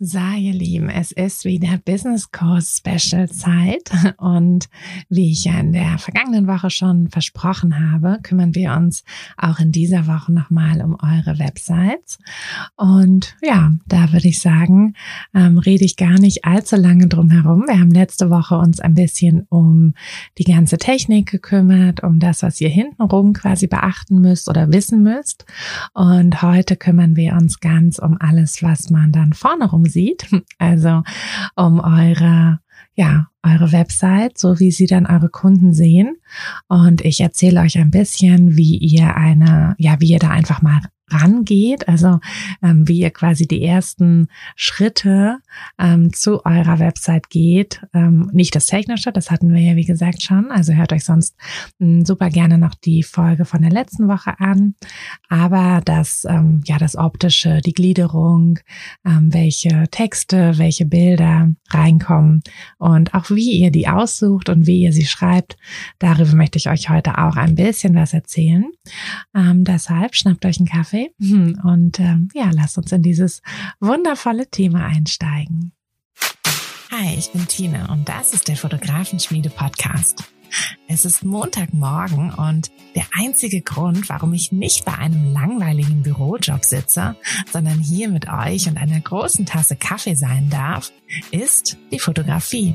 So, ihr Lieben, es ist wieder Business Course Special Zeit und wie ich ja in der vergangenen Woche schon versprochen habe, kümmern wir uns auch in dieser Woche nochmal um eure Websites. Und ja, da würde ich sagen, ähm, rede ich gar nicht allzu lange drum herum. Wir haben letzte Woche uns ein bisschen um die ganze Technik gekümmert, um das, was ihr hintenrum quasi beachten müsst oder wissen müsst. Und heute kümmern wir uns ganz um alles, was man dann vorne rum sieht, also um eure ja, eure Website, so wie sie dann eure Kunden sehen. Und ich erzähle euch ein bisschen, wie ihr eine, ja, wie ihr da einfach mal rangeht, also ähm, wie ihr quasi die ersten Schritte ähm, zu eurer Website geht. Ähm, nicht das Technische, das hatten wir ja wie gesagt schon. Also hört euch sonst ähm, super gerne noch die Folge von der letzten Woche an. Aber das, ähm, ja, das Optische, die Gliederung, ähm, welche Texte, welche Bilder reinkommen und auch wie ihr die aussucht und wie ihr sie schreibt, darüber möchte ich euch heute auch ein bisschen was erzählen. Ähm, deshalb schnappt euch einen Kaffee und ähm, ja, lasst uns in dieses wundervolle Thema einsteigen. Hi, ich bin Tina und das ist der Fotografenschmiede Podcast. Es ist Montagmorgen und der einzige Grund, warum ich nicht bei einem langweiligen Bürojob sitze, sondern hier mit euch und einer großen Tasse Kaffee sein darf, ist die Fotografie.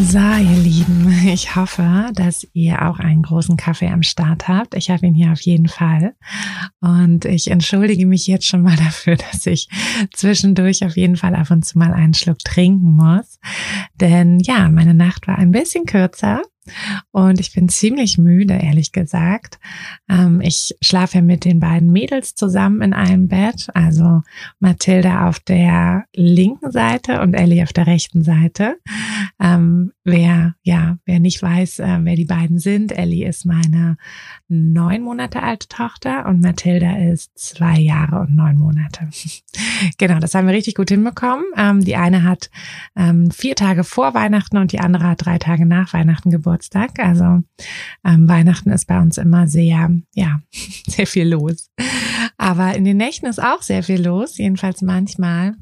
So, ihr Lieben, ich hoffe, dass ihr auch einen großen Kaffee am Start habt. Ich habe ihn hier auf jeden Fall. Und ich entschuldige mich jetzt schon mal dafür, dass ich zwischendurch auf jeden Fall ab und zu mal einen Schluck trinken muss. Denn ja, meine Nacht war ein bisschen kürzer und ich bin ziemlich müde, ehrlich gesagt. Ähm, ich schlafe mit den beiden Mädels zusammen in einem Bett. Also Mathilda auf der linken Seite und Ellie auf der rechten Seite. Ähm, wer, ja, wer nicht weiß, äh, wer die beiden sind, Ellie ist meine neun Monate alte Tochter und Mathilda ist zwei Jahre und neun Monate. genau, das haben wir richtig gut hinbekommen. Ähm, die eine hat vier Tage vor Weihnachten und die andere hat drei Tage nach Weihnachten Geburtstag. Also ähm, Weihnachten ist bei uns immer sehr, ja, sehr viel los. Aber in den Nächten ist auch sehr viel los, jedenfalls manchmal.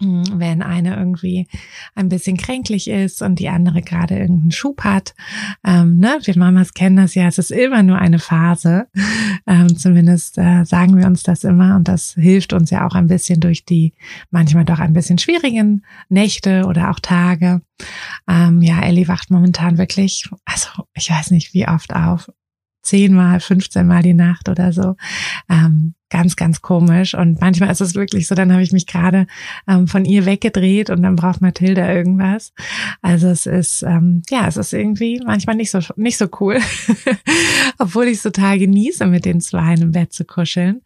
Mhm, wenn eine irgendwie ein bisschen kränklich ist und die andere gerade irgendeinen Schub hat. Ähm, ne? Wir Mamas kennen das ja, es ist immer nur eine Phase. Ähm, zumindest äh, sagen wir uns das immer und das hilft uns ja auch ein bisschen durch die manchmal doch ein bisschen schwierigen Nächte oder auch Tage. Ähm, ja, Ellie wacht momentan wirklich, also ich weiß nicht wie oft auf, zehnmal, 15 Mal die Nacht oder so. Ähm, ganz, ganz komisch. Und manchmal ist es wirklich so, dann habe ich mich gerade ähm, von ihr weggedreht und dann braucht Mathilda irgendwas. Also es ist, ähm, ja, es ist irgendwie manchmal nicht so, nicht so cool, obwohl ich es total genieße, mit den Zweien im Bett zu kuscheln.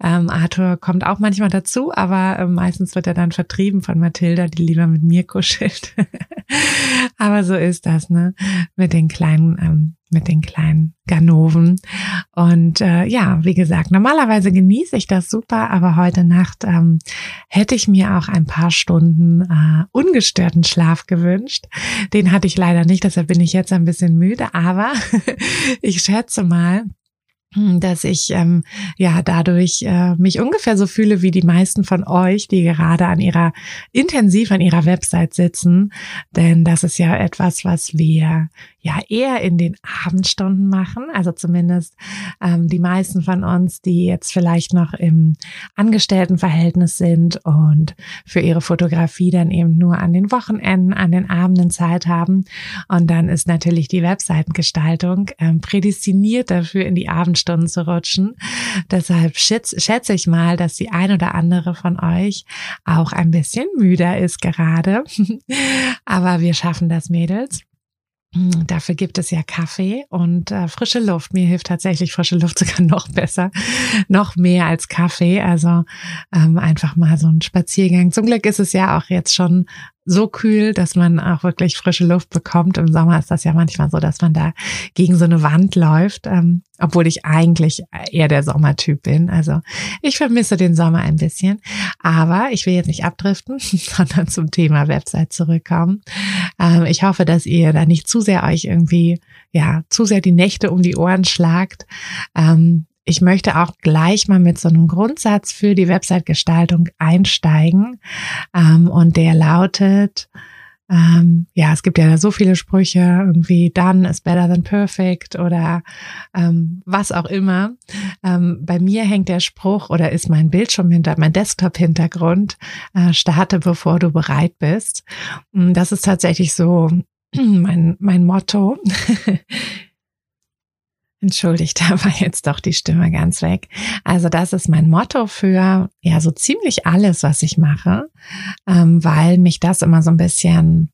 Ähm, Arthur kommt auch manchmal dazu, aber äh, meistens wird er dann vertrieben von Mathilda, die lieber mit mir kuschelt. aber so ist das, ne? Mit den kleinen ähm, mit den kleinen Ganoven. Und äh, ja, wie gesagt, normalerweise genieße ich das super, aber heute Nacht ähm, hätte ich mir auch ein paar Stunden äh, ungestörten Schlaf gewünscht. Den hatte ich leider nicht, deshalb bin ich jetzt ein bisschen müde, aber ich schätze mal, hm, dass ich ähm, ja dadurch äh, mich ungefähr so fühle wie die meisten von euch, die gerade an ihrer intensiv an ihrer Website sitzen, denn das ist ja etwas, was wir ja eher in den Abendstunden machen. Also zumindest ähm, die meisten von uns, die jetzt vielleicht noch im Angestelltenverhältnis sind und für ihre Fotografie dann eben nur an den Wochenenden, an den Abenden Zeit haben. Und dann ist natürlich die Webseitengestaltung ähm, prädestiniert dafür, in die Abendstunden zu rutschen. Deshalb schätze, schätze ich mal, dass die ein oder andere von euch auch ein bisschen müder ist gerade. Aber wir schaffen das, Mädels. Hm, dafür gibt es ja Kaffee und äh, frische Luft. Mir hilft tatsächlich frische Luft sogar noch besser, noch mehr als Kaffee. Also ähm, einfach mal so ein Spaziergang. Zum Glück ist es ja auch jetzt schon so kühl, dass man auch wirklich frische Luft bekommt. Im Sommer ist das ja manchmal so, dass man da gegen so eine Wand läuft, ähm, obwohl ich eigentlich eher der Sommertyp bin. Also ich vermisse den Sommer ein bisschen, aber ich will jetzt nicht abdriften, sondern zum Thema Website zurückkommen. Ähm, ich hoffe, dass ihr da nicht zu sehr euch irgendwie ja, zu sehr die Nächte um die Ohren schlagt. Ähm, ich möchte auch gleich mal mit so einem Grundsatz für die Website-Gestaltung einsteigen. Ähm, und der lautet, ähm, ja, es gibt ja so viele Sprüche, irgendwie done is better than perfect oder ähm, was auch immer. Ähm, bei mir hängt der Spruch oder ist mein Bildschirm hinter, mein Desktop-Hintergrund, äh, starte bevor du bereit bist. Das ist tatsächlich so mein, mein Motto. Entschuldigt, da war jetzt doch die Stimme ganz weg. Also das ist mein Motto für ja so ziemlich alles, was ich mache, ähm, weil mich das immer so ein bisschen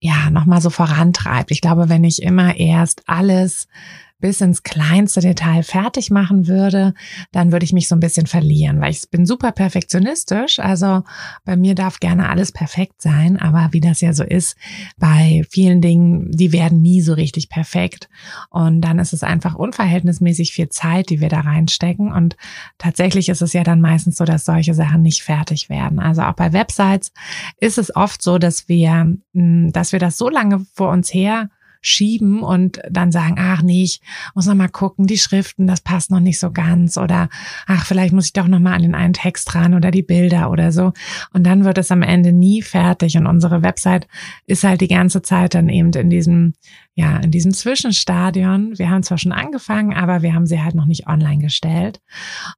ja nochmal so vorantreibt. Ich glaube, wenn ich immer erst alles bis ins kleinste Detail fertig machen würde, dann würde ich mich so ein bisschen verlieren, weil ich bin super perfektionistisch. Also bei mir darf gerne alles perfekt sein, aber wie das ja so ist, bei vielen Dingen, die werden nie so richtig perfekt. Und dann ist es einfach unverhältnismäßig viel Zeit, die wir da reinstecken. Und tatsächlich ist es ja dann meistens so, dass solche Sachen nicht fertig werden. Also auch bei Websites ist es oft so, dass wir, dass wir das so lange vor uns her schieben und dann sagen, ach nee, ich muss noch mal gucken, die Schriften, das passt noch nicht so ganz oder ach, vielleicht muss ich doch noch mal an den einen Text ran oder die Bilder oder so. Und dann wird es am Ende nie fertig. Und unsere Website ist halt die ganze Zeit dann eben in diesem ja, in diesem Zwischenstadion. Wir haben zwar schon angefangen, aber wir haben sie halt noch nicht online gestellt.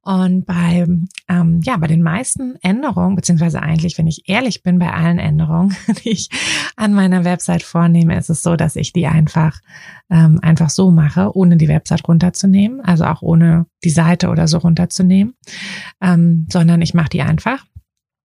Und bei, ähm, ja, bei den meisten Änderungen, beziehungsweise eigentlich, wenn ich ehrlich bin, bei allen Änderungen, die ich an meiner Website vornehme, ist es so, dass ich die einfach, ähm, einfach so mache, ohne die Website runterzunehmen, also auch ohne die Seite oder so runterzunehmen, ähm, sondern ich mache die einfach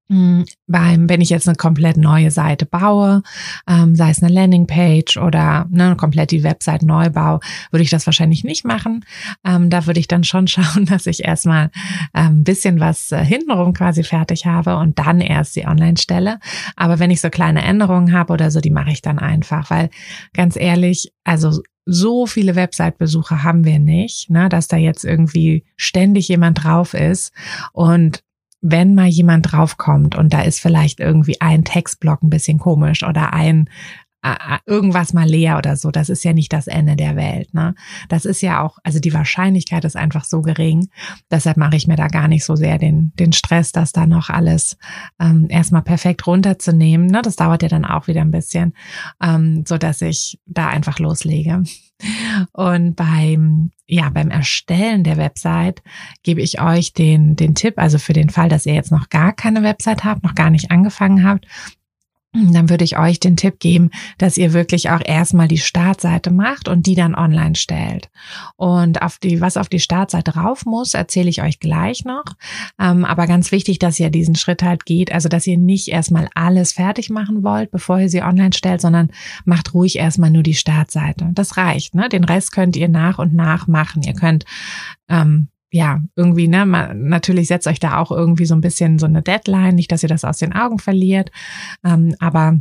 beim, wenn ich jetzt eine komplett neue Seite baue, ähm, sei es eine Landingpage oder ne, komplett die Website neu baue, würde ich das wahrscheinlich nicht machen. Ähm, da würde ich dann schon schauen, dass ich erstmal ein ähm, bisschen was äh, hintenrum quasi fertig habe und dann erst die online stelle. Aber wenn ich so kleine Änderungen habe oder so, die mache ich dann einfach, weil ganz ehrlich, also so viele Website-Besucher haben wir nicht, ne, dass da jetzt irgendwie ständig jemand drauf ist und wenn mal jemand draufkommt und da ist vielleicht irgendwie ein Textblock ein bisschen komisch oder ein irgendwas mal leer oder so, das ist ja nicht das Ende der Welt. Ne? Das ist ja auch, also die Wahrscheinlichkeit ist einfach so gering. Deshalb mache ich mir da gar nicht so sehr den, den Stress, das da noch alles ähm, erstmal perfekt runterzunehmen. Ne? Das dauert ja dann auch wieder ein bisschen, ähm, so dass ich da einfach loslege. Und beim, ja, beim Erstellen der Website gebe ich euch den, den Tipp, also für den Fall, dass ihr jetzt noch gar keine Website habt, noch gar nicht angefangen habt, dann würde ich euch den Tipp geben, dass ihr wirklich auch erstmal die Startseite macht und die dann online stellt. Und auf die, was auf die Startseite rauf muss, erzähle ich euch gleich noch. Ähm, aber ganz wichtig, dass ihr diesen Schritt halt geht, also dass ihr nicht erstmal alles fertig machen wollt, bevor ihr sie online stellt, sondern macht ruhig erstmal nur die Startseite. Das reicht. Ne? Den Rest könnt ihr nach und nach machen. Ihr könnt ähm, ja, irgendwie, ne, man, natürlich setzt euch da auch irgendwie so ein bisschen so eine Deadline, nicht, dass ihr das aus den Augen verliert, ähm, aber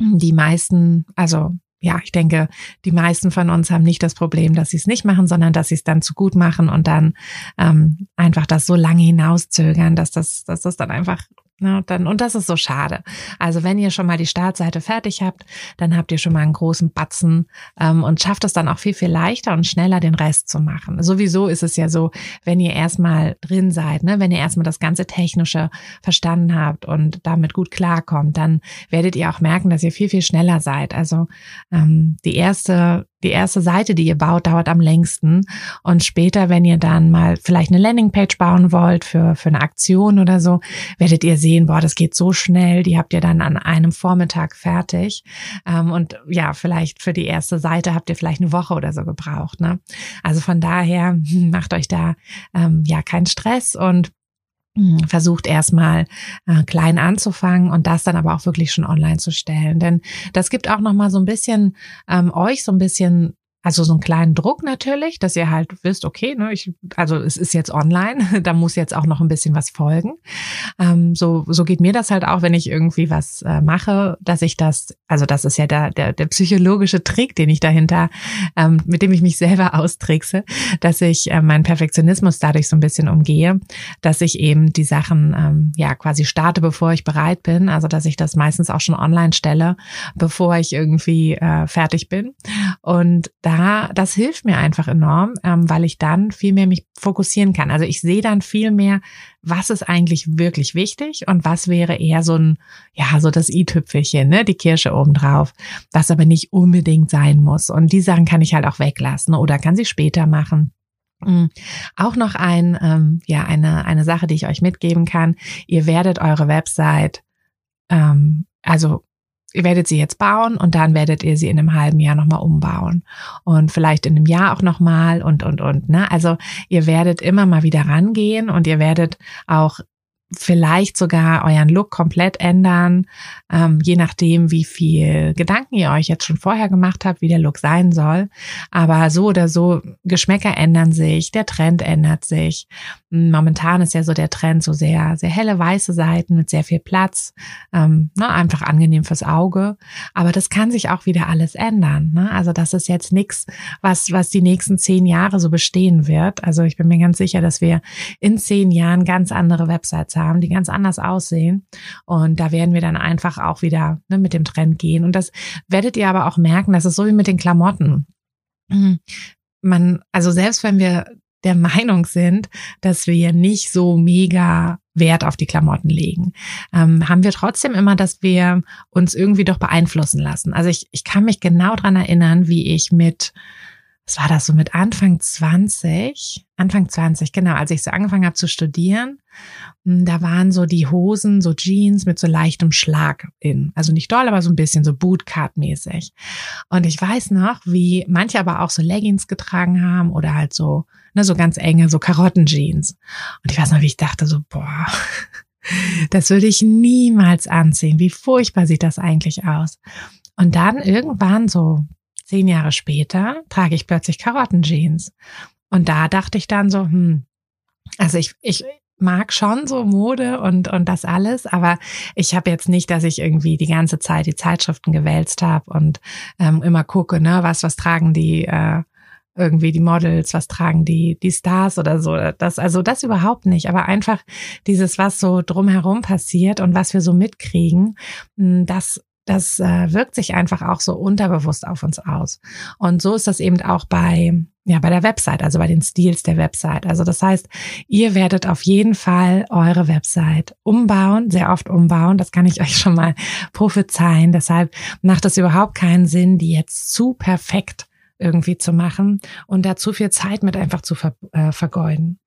die meisten, also ja, ich denke, die meisten von uns haben nicht das Problem, dass sie es nicht machen, sondern dass sie es dann zu gut machen und dann ähm, einfach das so lange hinauszögern, dass das, dass das dann einfach Ne, dann, und das ist so schade. Also wenn ihr schon mal die Startseite fertig habt, dann habt ihr schon mal einen großen Batzen ähm, und schafft es dann auch viel, viel leichter und schneller, den Rest zu machen. Sowieso ist es ja so, wenn ihr erstmal drin seid, ne, wenn ihr erstmal das ganze Technische verstanden habt und damit gut klarkommt, dann werdet ihr auch merken, dass ihr viel, viel schneller seid. Also ähm, die erste die erste Seite, die ihr baut, dauert am längsten. Und später, wenn ihr dann mal vielleicht eine Landingpage bauen wollt für, für eine Aktion oder so, werdet ihr sehen, boah, das geht so schnell. Die habt ihr dann an einem Vormittag fertig. Ähm, und ja, vielleicht für die erste Seite habt ihr vielleicht eine Woche oder so gebraucht. Ne? Also von daher macht euch da ähm, ja keinen Stress und versucht erstmal äh, klein anzufangen und das dann aber auch wirklich schon online zu stellen. Denn das gibt auch noch mal so ein bisschen ähm, euch so ein bisschen also so einen kleinen Druck natürlich, dass ihr halt wisst, okay, ne, ich, also es ist jetzt online, da muss jetzt auch noch ein bisschen was folgen. Ähm, so, so geht mir das halt auch, wenn ich irgendwie was äh, mache, dass ich das, also das ist ja der, der, der psychologische Trick, den ich dahinter, ähm, mit dem ich mich selber austrickse, dass ich äh, meinen Perfektionismus dadurch so ein bisschen umgehe, dass ich eben die Sachen ähm, ja quasi starte, bevor ich bereit bin. Also dass ich das meistens auch schon online stelle, bevor ich irgendwie äh, fertig bin. Und da da, das hilft mir einfach enorm, ähm, weil ich dann viel mehr mich fokussieren kann. Also ich sehe dann viel mehr, was ist eigentlich wirklich wichtig und was wäre eher so ein, ja, so das i-Tüpfelchen, ne, die Kirsche obendrauf, was aber nicht unbedingt sein muss. Und die Sachen kann ich halt auch weglassen oder kann sie später machen. Mm. Auch noch ein, ähm, ja, eine, eine Sache, die ich euch mitgeben kann. Ihr werdet eure Website, ähm, also ihr werdet sie jetzt bauen und dann werdet ihr sie in einem halben Jahr nochmal umbauen und vielleicht in einem Jahr auch nochmal und, und, und, ne? Also ihr werdet immer mal wieder rangehen und ihr werdet auch vielleicht sogar euren Look komplett ändern, ähm, je nachdem, wie viel Gedanken ihr euch jetzt schon vorher gemacht habt, wie der Look sein soll. Aber so oder so, Geschmäcker ändern sich, der Trend ändert sich. Momentan ist ja so der Trend so sehr, sehr helle weiße Seiten mit sehr viel Platz, ähm, ne, einfach angenehm fürs Auge. Aber das kann sich auch wieder alles ändern. Ne? Also das ist jetzt nichts, was, was die nächsten zehn Jahre so bestehen wird. Also ich bin mir ganz sicher, dass wir in zehn Jahren ganz andere Websites haben, die ganz anders aussehen. Und da werden wir dann einfach auch wieder ne, mit dem Trend gehen. Und das werdet ihr aber auch merken, das ist so wie mit den Klamotten. Man, also selbst wenn wir der Meinung sind, dass wir nicht so mega Wert auf die Klamotten legen, ähm, haben wir trotzdem immer, dass wir uns irgendwie doch beeinflussen lassen. Also ich, ich kann mich genau dran erinnern, wie ich mit, was war das so, mit Anfang 20, Anfang 20, genau, als ich so angefangen habe zu studieren, hm, da waren so die Hosen, so Jeans mit so leichtem Schlag in. Also nicht doll, aber so ein bisschen so Bootcut-mäßig. Und ich weiß noch, wie manche aber auch so Leggings getragen haben oder halt so ne, so ganz enge, so Karottenjeans. Und ich weiß noch, wie ich dachte, so, boah, das würde ich niemals anziehen. Wie furchtbar sieht das eigentlich aus? Und dann irgendwann so zehn Jahre später trage ich plötzlich Karottenjeans. Und da dachte ich dann so, hm, also ich, ich mag schon so Mode und, und das alles, aber ich habe jetzt nicht, dass ich irgendwie die ganze Zeit die Zeitschriften gewälzt habe und ähm, immer gucke, ne, was, was tragen die äh, irgendwie die Models, was tragen die, die Stars oder so. Das, also das überhaupt nicht. Aber einfach dieses, was so drumherum passiert und was wir so mitkriegen, hm, das das äh, wirkt sich einfach auch so unterbewusst auf uns aus. Und so ist das eben auch bei, ja, bei der Website, also bei den Stils der Website. Also das heißt, ihr werdet auf jeden Fall eure Website umbauen, sehr oft umbauen. Das kann ich euch schon mal prophezeien. Deshalb macht es überhaupt keinen Sinn, die jetzt zu perfekt irgendwie zu machen und da zu viel Zeit mit einfach zu ver äh, vergeuden.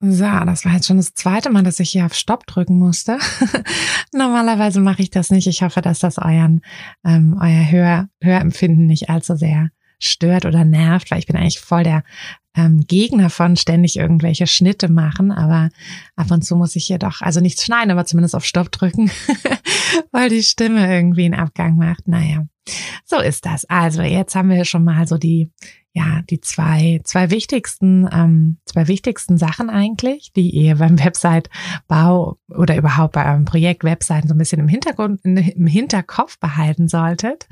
So, das war jetzt schon das zweite Mal, dass ich hier auf Stopp drücken musste. Normalerweise mache ich das nicht. Ich hoffe, dass das euren, ähm, euer Hör, Hörempfinden nicht allzu sehr stört oder nervt, weil ich bin eigentlich voll der ähm, Gegner von ständig irgendwelche Schnitte machen, aber ab und zu muss ich hier doch, also nichts schneiden, aber zumindest auf Stopp drücken, weil die Stimme irgendwie einen Abgang macht. Naja, so ist das. Also jetzt haben wir schon mal so die ja, die zwei, zwei wichtigsten, ähm, zwei wichtigsten Sachen eigentlich, die ihr beim Website-Bau oder überhaupt bei eurem Projekt Webseiten so ein bisschen im Hintergrund, im Hinterkopf behalten solltet.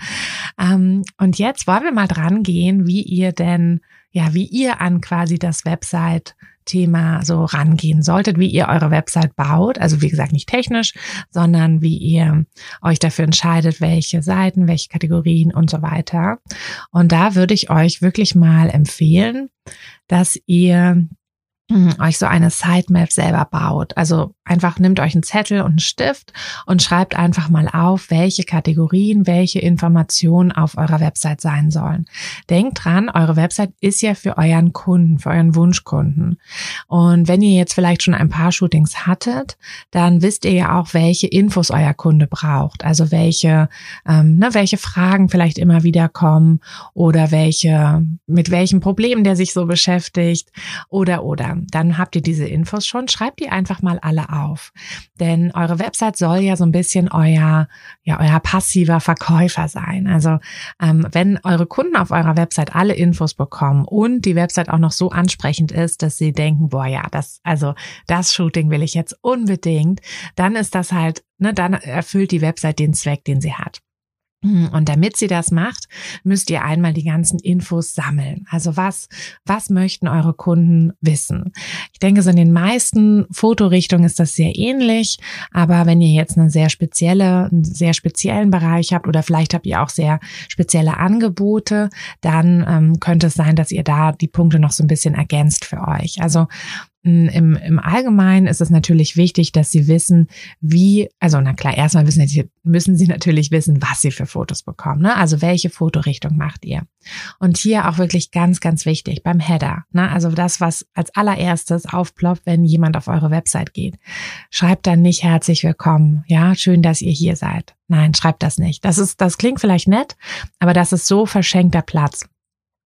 Ähm, und jetzt wollen wir mal dran gehen, wie ihr denn, ja, wie ihr an quasi das Website Thema so rangehen solltet, wie ihr eure Website baut. Also wie gesagt, nicht technisch, sondern wie ihr euch dafür entscheidet, welche Seiten, welche Kategorien und so weiter. Und da würde ich euch wirklich mal empfehlen, dass ihr hm, euch so eine Sitemap selber baut. Also einfach nehmt euch einen Zettel und einen Stift und schreibt einfach mal auf, welche Kategorien, welche Informationen auf eurer Website sein sollen. Denkt dran, eure Website ist ja für euren Kunden, für euren Wunschkunden. Und wenn ihr jetzt vielleicht schon ein paar Shootings hattet, dann wisst ihr ja auch, welche Infos euer Kunde braucht. Also welche, ähm, ne, welche Fragen vielleicht immer wieder kommen oder welche, mit welchen Problemen der sich so beschäftigt oder oder dann habt ihr diese Infos schon. Schreibt die einfach mal alle auf. Denn eure Website soll ja so ein bisschen euer, ja, euer passiver Verkäufer sein. Also ähm, wenn eure Kunden auf eurer Website alle Infos bekommen und die Website auch noch so ansprechend ist, dass sie denken, boah, ja, das, also das Shooting will ich jetzt unbedingt, dann ist das halt, ne, dann erfüllt die Website den Zweck, den sie hat. Hm, und damit sie das macht, müsst ihr einmal die ganzen Infos sammeln. Also was, was möchten eure Kunden wissen? Ich denke, so in den meisten Fotorichtungen ist das sehr ähnlich. Aber wenn ihr jetzt eine sehr spezielle, einen sehr speziellen Bereich habt oder vielleicht habt ihr auch sehr spezielle Angebote, dann ähm, könnte es sein, dass ihr da die Punkte noch so ein bisschen ergänzt für euch. Also im, Im Allgemeinen ist es natürlich wichtig, dass Sie wissen, wie, also na klar, erstmal wissen, müssen Sie natürlich wissen, was Sie für Fotos bekommen. Ne? Also welche Fotorichtung macht ihr? Und hier auch wirklich ganz, ganz wichtig beim Header. Ne? Also das, was als allererstes aufploppt, wenn jemand auf eure Website geht. Schreibt dann nicht herzlich willkommen. Ja, schön, dass ihr hier seid. Nein, schreibt das nicht. Das ist, das klingt vielleicht nett, aber das ist so verschenkter Platz.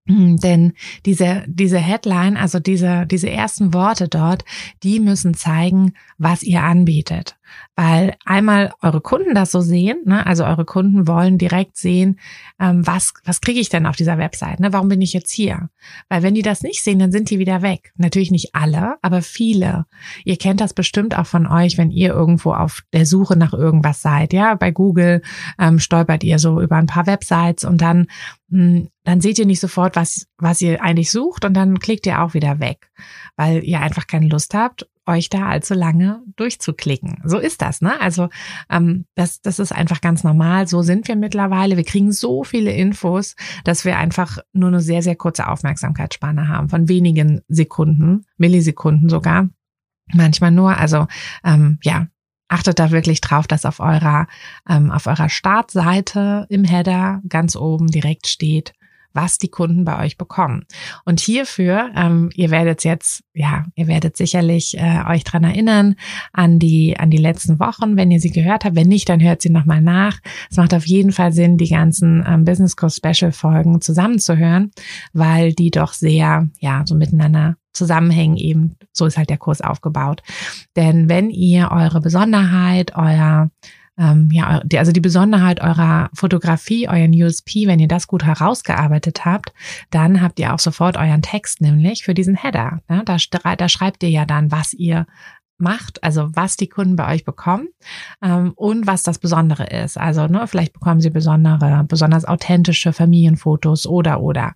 Hm, denn diese, diese Headline, also diese, diese ersten Worte dort, die müssen zeigen, was ihr anbietet weil einmal eure Kunden das so sehen, ne? also eure Kunden wollen direkt sehen, ähm, was, was kriege ich denn auf dieser Website, ne? warum bin ich jetzt hier? Weil wenn die das nicht sehen, dann sind die wieder weg. Natürlich nicht alle, aber viele. Ihr kennt das bestimmt auch von euch, wenn ihr irgendwo auf der Suche nach irgendwas seid, ja, bei Google ähm, stolpert ihr so über ein paar Websites und dann, hm, dann seht ihr nicht sofort, was, was ihr eigentlich sucht und dann klickt ihr auch wieder weg, weil ihr einfach keine Lust habt euch da allzu lange durchzuklicken. So ist das, ne? Also ähm, das, das ist einfach ganz normal. So sind wir mittlerweile. Wir kriegen so viele Infos, dass wir einfach nur eine sehr, sehr kurze Aufmerksamkeitsspanne haben von wenigen Sekunden, Millisekunden sogar. Manchmal nur. Also ähm, ja, achtet da wirklich drauf, dass auf eurer ähm, auf eurer Startseite im Header ganz oben direkt steht, was die Kunden bei euch bekommen. Und hierfür, ähm, ihr werdet jetzt, ja, ihr werdet sicherlich äh, euch dran erinnern an die an die letzten Wochen, wenn ihr sie gehört habt. Wenn nicht, dann hört sie nochmal nach. Es macht auf jeden Fall Sinn, die ganzen ähm, Business Course Special Folgen zusammenzuhören, weil die doch sehr, ja, so miteinander zusammenhängen eben. So ist halt der Kurs aufgebaut. Denn wenn ihr eure Besonderheit, euer ähm, ja, die, also die Besonderheit eurer Fotografie, euren USP, wenn ihr das gut herausgearbeitet habt, dann habt ihr auch sofort euren Text, nämlich für diesen Header. Ne? Da, da schreibt ihr ja dann, was ihr macht, also was die Kunden bei euch bekommen ähm, und was das Besondere ist. Also ne, vielleicht bekommen sie besondere, besonders authentische Familienfotos oder oder.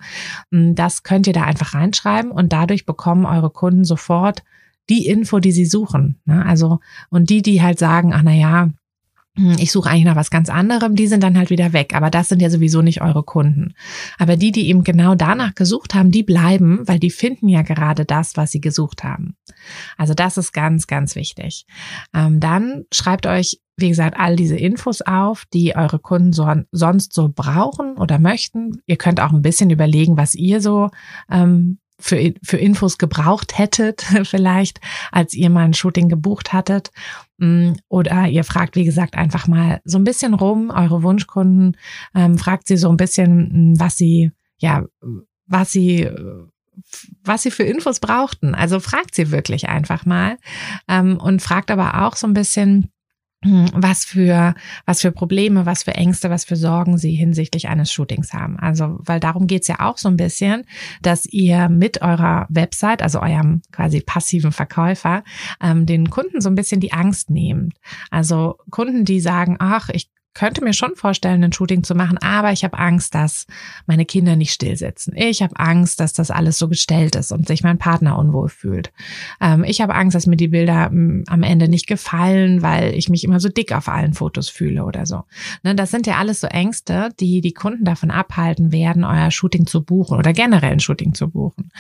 Hm, das könnt ihr da einfach reinschreiben und dadurch bekommen eure Kunden sofort die Info, die sie suchen. Ne? Also und die, die halt sagen, ach na ja, ich suche eigentlich nach was ganz anderem, die sind dann halt wieder weg. Aber das sind ja sowieso nicht eure Kunden. Aber die, die eben genau danach gesucht haben, die bleiben, weil die finden ja gerade das, was sie gesucht haben. Also das ist ganz, ganz wichtig. Ähm, dann schreibt euch, wie gesagt, all diese Infos auf, die eure Kunden so, sonst so brauchen oder möchten. Ihr könnt auch ein bisschen überlegen, was ihr so ähm, für, für Infos gebraucht hättet, vielleicht, als ihr mal ein Shooting gebucht hattet. Mm, oder ihr fragt, wie gesagt, einfach mal so ein bisschen rum, eure Wunschkunden, ähm, fragt sie so ein bisschen, mm, was sie, ja, was sie, was sie für Infos brauchten. Also fragt sie wirklich einfach mal ähm, und fragt aber auch so ein bisschen, was für, was für Probleme, was für Ängste, was für Sorgen sie hinsichtlich eines Shootings haben. Also, weil darum geht's ja auch so ein bisschen, dass ihr mit eurer Website, also eurem quasi passiven Verkäufer, ähm, den Kunden so ein bisschen die Angst nehmt. Also Kunden, die sagen, ach, ich könnte mir schon vorstellen, ein Shooting zu machen, aber ich habe Angst, dass meine Kinder nicht still sitzen. Ich habe Angst, dass das alles so gestellt ist und sich mein Partner unwohl fühlt. Ähm, ich habe Angst, dass mir die Bilder m, hm, am Ende nicht gefallen, weil ich mich immer so dick auf allen Fotos fühle oder so. Ne, das sind ja alles so Ängste, die die Kunden davon abhalten werden, euer Shooting zu buchen oder generell ein Shooting zu buchen.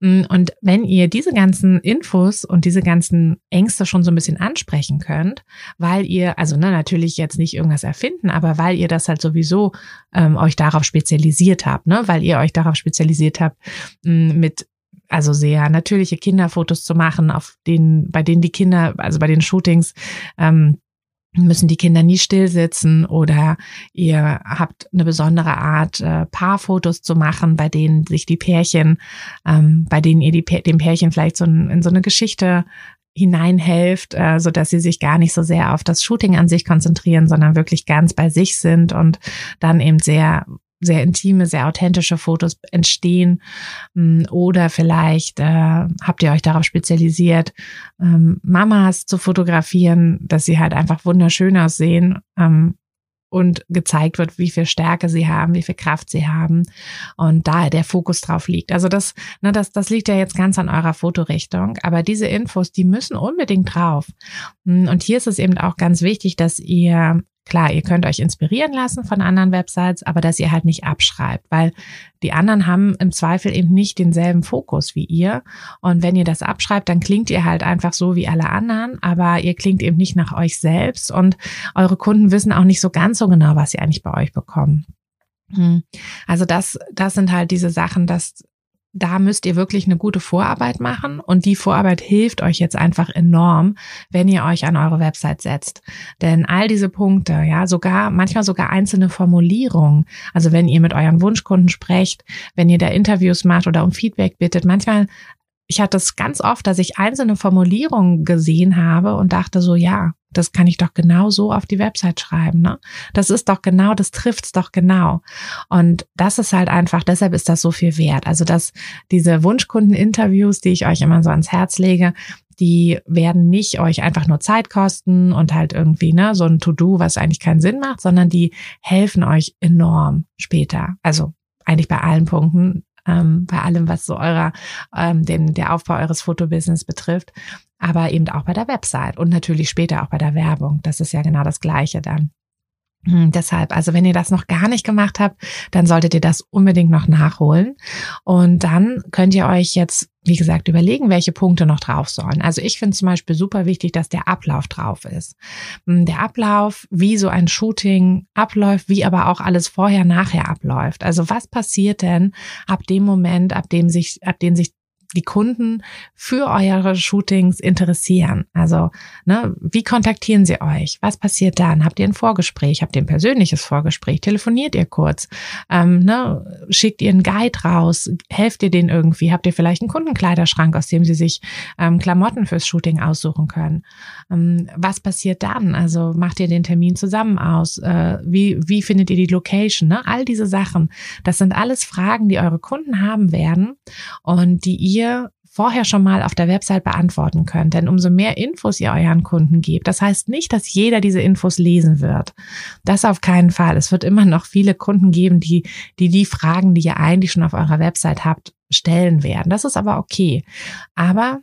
Hm, und wenn ihr diese ganzen Infos und diese ganzen Ängste schon so ein bisschen ansprechen könnt, weil ihr, also ne, natürlich jetzt nicht irgendwas erfinden, aber weil ihr das halt sowieso ähm, euch darauf spezialisiert habt, ne? weil ihr euch darauf spezialisiert habt, mit also sehr natürliche Kinderfotos zu machen, auf denen, bei denen die Kinder, also bei den Shootings, ähm, müssen die Kinder nie still sitzen oder ihr habt eine besondere Art, äh, Paarfotos zu machen, bei denen sich die Pärchen, ähm, bei denen ihr die, dem Pärchen vielleicht so ein, in so eine Geschichte hineinhelft, äh, so dass sie sich gar nicht so sehr auf das Shooting an sich konzentrieren, sondern wirklich ganz bei sich sind und dann eben sehr sehr intime, sehr authentische Fotos entstehen. Mm, oder vielleicht äh, habt ihr euch darauf spezialisiert, ähm, Mamas zu fotografieren, dass sie halt einfach wunderschön aussehen. Ähm, und gezeigt wird, wie viel Stärke sie haben, wie viel Kraft sie haben und da der Fokus drauf liegt. Also das, ne, das, das liegt ja jetzt ganz an eurer Fotorichtung, aber diese Infos, die müssen unbedingt drauf. Und hier ist es eben auch ganz wichtig, dass ihr Klar, ihr könnt euch inspirieren lassen von anderen Websites, aber dass ihr halt nicht abschreibt, weil die anderen haben im Zweifel eben nicht denselben Fokus wie ihr. Und wenn ihr das abschreibt, dann klingt ihr halt einfach so wie alle anderen, aber ihr klingt eben nicht nach euch selbst und eure Kunden wissen auch nicht so ganz so genau, was sie eigentlich bei euch bekommen. Hm. Also das, das sind halt diese Sachen, dass da müsst ihr wirklich eine gute Vorarbeit machen und die Vorarbeit hilft euch jetzt einfach enorm, wenn ihr euch an eure Website setzt. Denn all diese Punkte, ja, sogar, manchmal sogar einzelne Formulierungen, also wenn ihr mit euren Wunschkunden sprecht, wenn ihr da Interviews macht oder um Feedback bittet, manchmal ich hatte es ganz oft, dass ich einzelne Formulierungen gesehen habe und dachte so, ja, das kann ich doch genau so auf die Website schreiben, ne? Das ist doch genau, das trifft's doch genau. Und das ist halt einfach, deshalb ist das so viel wert. Also, dass diese Wunschkundeninterviews, die ich euch immer so ans Herz lege, die werden nicht euch einfach nur Zeit kosten und halt irgendwie, ne, so ein To-Do, was eigentlich keinen Sinn macht, sondern die helfen euch enorm später. Also eigentlich bei allen Punkten, ähm, bei allem, was so eurer, ähm, den, der Aufbau eures Fotobusiness betrifft, aber eben auch bei der Website und natürlich später auch bei der Werbung. Das ist ja genau das Gleiche dann. Hm, deshalb, also wenn ihr das noch gar nicht gemacht habt, dann solltet ihr das unbedingt noch nachholen. Und dann könnt ihr euch jetzt, wie gesagt, überlegen, welche Punkte noch drauf sollen. Also ich finde zum Beispiel super wichtig, dass der Ablauf drauf ist. Hm, der Ablauf, wie so ein Shooting abläuft, wie aber auch alles vorher, nachher abläuft. Also was passiert denn ab dem Moment, ab dem sich, ab dem sich die Kunden für eure Shootings interessieren. Also, ne, wie kontaktieren sie euch? Was passiert dann? Habt ihr ein Vorgespräch? Habt ihr ein persönliches Vorgespräch? Telefoniert ihr kurz? Ähm, ne, schickt ihr einen Guide raus? Helft ihr denen irgendwie? Habt ihr vielleicht einen Kundenkleiderschrank, aus dem sie sich ähm, Klamotten fürs Shooting aussuchen können? Ähm, was passiert dann? Also macht ihr den Termin zusammen aus? Äh, wie, wie findet ihr die Location? Ne? All diese Sachen, das sind alles Fragen, die eure Kunden haben werden und die ihr ihr vorher schon mal auf der Website beantworten könnt. Denn umso mehr Infos ihr euren Kunden gebt, das heißt nicht, dass jeder diese Infos lesen wird. Das auf keinen Fall. Es wird immer noch viele Kunden geben, die die, die Fragen, die ihr eigentlich schon auf eurer Website habt, stellen werden. Das ist aber okay. Aber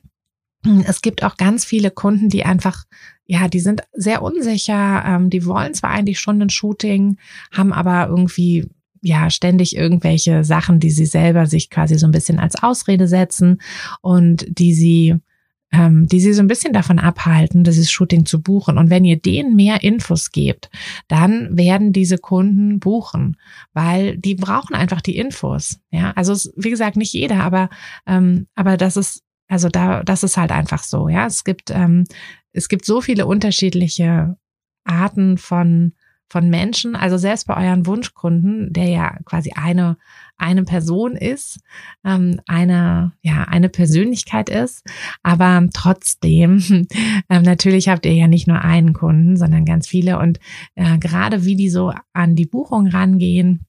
es gibt auch ganz viele Kunden, die einfach, ja, die sind sehr unsicher, ähm, die wollen zwar eigentlich schon ein Shooting, haben aber irgendwie ja ständig irgendwelche Sachen, die sie selber sich quasi so ein bisschen als Ausrede setzen und die sie ähm, die sie so ein bisschen davon abhalten, dieses Shooting zu buchen. Und wenn ihr denen mehr Infos gebt, dann werden diese Kunden buchen, weil die brauchen einfach die Infos. Ja, also wie gesagt, nicht jeder, aber ähm, aber das ist also da, das ist halt einfach so. Ja, es gibt ähm, es gibt so viele unterschiedliche Arten von von Menschen, also selbst bei euren Wunschkunden, der ja quasi eine eine Person ist, ähm, eine ja eine Persönlichkeit ist, aber trotzdem ähm, natürlich habt ihr ja nicht nur einen Kunden, sondern ganz viele. Und äh, gerade wie die so an die Buchung rangehen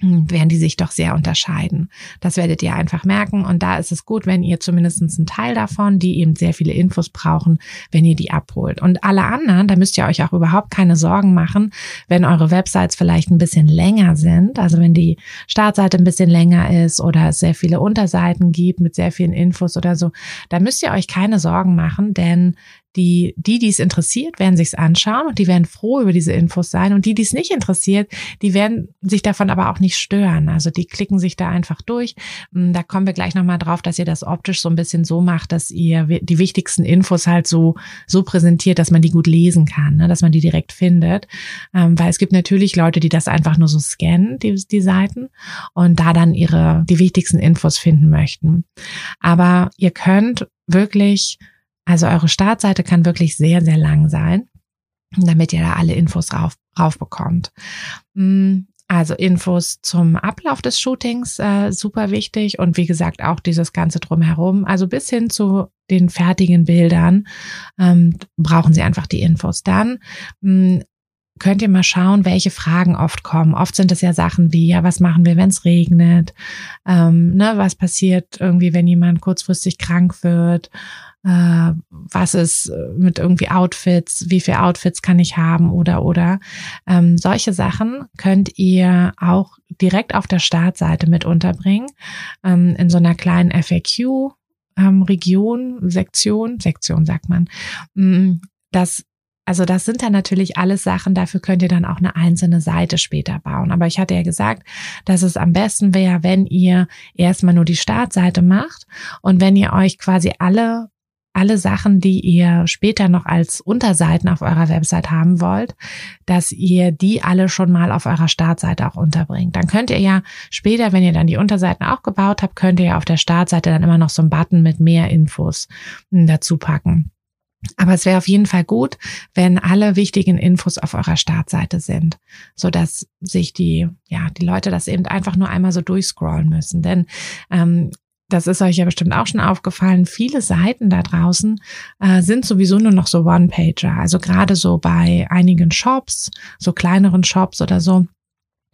werden die sich doch sehr unterscheiden. Das werdet ihr einfach merken. Und da ist es gut, wenn ihr zumindest einen Teil davon, die eben sehr viele Infos brauchen, wenn ihr die abholt. Und alle anderen, da müsst ihr euch auch überhaupt keine Sorgen machen, wenn eure Websites vielleicht ein bisschen länger sind. Also wenn die Startseite ein bisschen länger ist oder es sehr viele Unterseiten gibt mit sehr vielen Infos oder so, da müsst ihr euch keine Sorgen machen, denn die, die, die es interessiert, werden sich's anschauen und die werden froh über diese Infos sein. Und die, die es nicht interessiert, die werden sich davon aber auch nicht stören. Also die klicken sich da einfach durch. Hm, da kommen wir gleich nochmal drauf, dass ihr das optisch so ein bisschen so macht, dass ihr die wichtigsten Infos halt so, so präsentiert, dass man die gut lesen kann, ne? dass man die direkt findet. Ähm, weil es gibt natürlich Leute, die das einfach nur so scannen, die, die Seiten, und da dann ihre, die wichtigsten Infos finden möchten. Aber ihr könnt wirklich also eure Startseite kann wirklich sehr, sehr lang sein, damit ihr da alle Infos rauf, rauf bekommt. Mm, also Infos zum Ablauf des Shootings, äh, super wichtig. Und wie gesagt, auch dieses Ganze drumherum. Also bis hin zu den fertigen Bildern ähm, brauchen Sie einfach die Infos. Dann mh, mm, könnt ihr mal schauen, welche Fragen oft kommen. Oft sind es ja Sachen wie, ja, was machen wir, wenn es regnet? Ähm, ne, was passiert irgendwie, wenn jemand kurzfristig krank wird? Äh, was ist äh, mit irgendwie Outfits, wie viele Outfits kann ich haben oder oder ähm, solche Sachen könnt ihr auch direkt auf der Startseite mit unterbringen ähm, in so einer kleinen FAQ ähm, Region, Sektion, Sektion sagt man. Mm, das also das sind dann natürlich alles Sachen, dafür könnt ihr dann auch eine einzelne Seite später bauen. Aber ich hatte ja gesagt, dass es am besten wäre, wenn ihr erstmal nur die Startseite macht und wenn ihr euch quasi alle alle Sachen, die ihr später noch als Unterseiten auf eurer Website haben wollt, dass ihr die alle schon mal auf eurer Startseite auch unterbringt. Dann könnt ihr ja später, wenn ihr dann die Unterseiten auch gebaut habt, könnt ihr ja auf der Startseite dann immer noch so einen Button mit mehr Infos hm, dazu packen. Aber es wäre auf jeden Fall gut, wenn alle wichtigen Infos auf eurer Startseite sind, so dass sich die, ja, die Leute das eben einfach nur einmal so durchscrollen müssen. Denn ähm, das ist euch ja bestimmt auch schon aufgefallen, viele Seiten da draußen äh, sind sowieso nur noch so One-Pager. Also gerade so bei einigen Shops, so kleineren Shops oder so,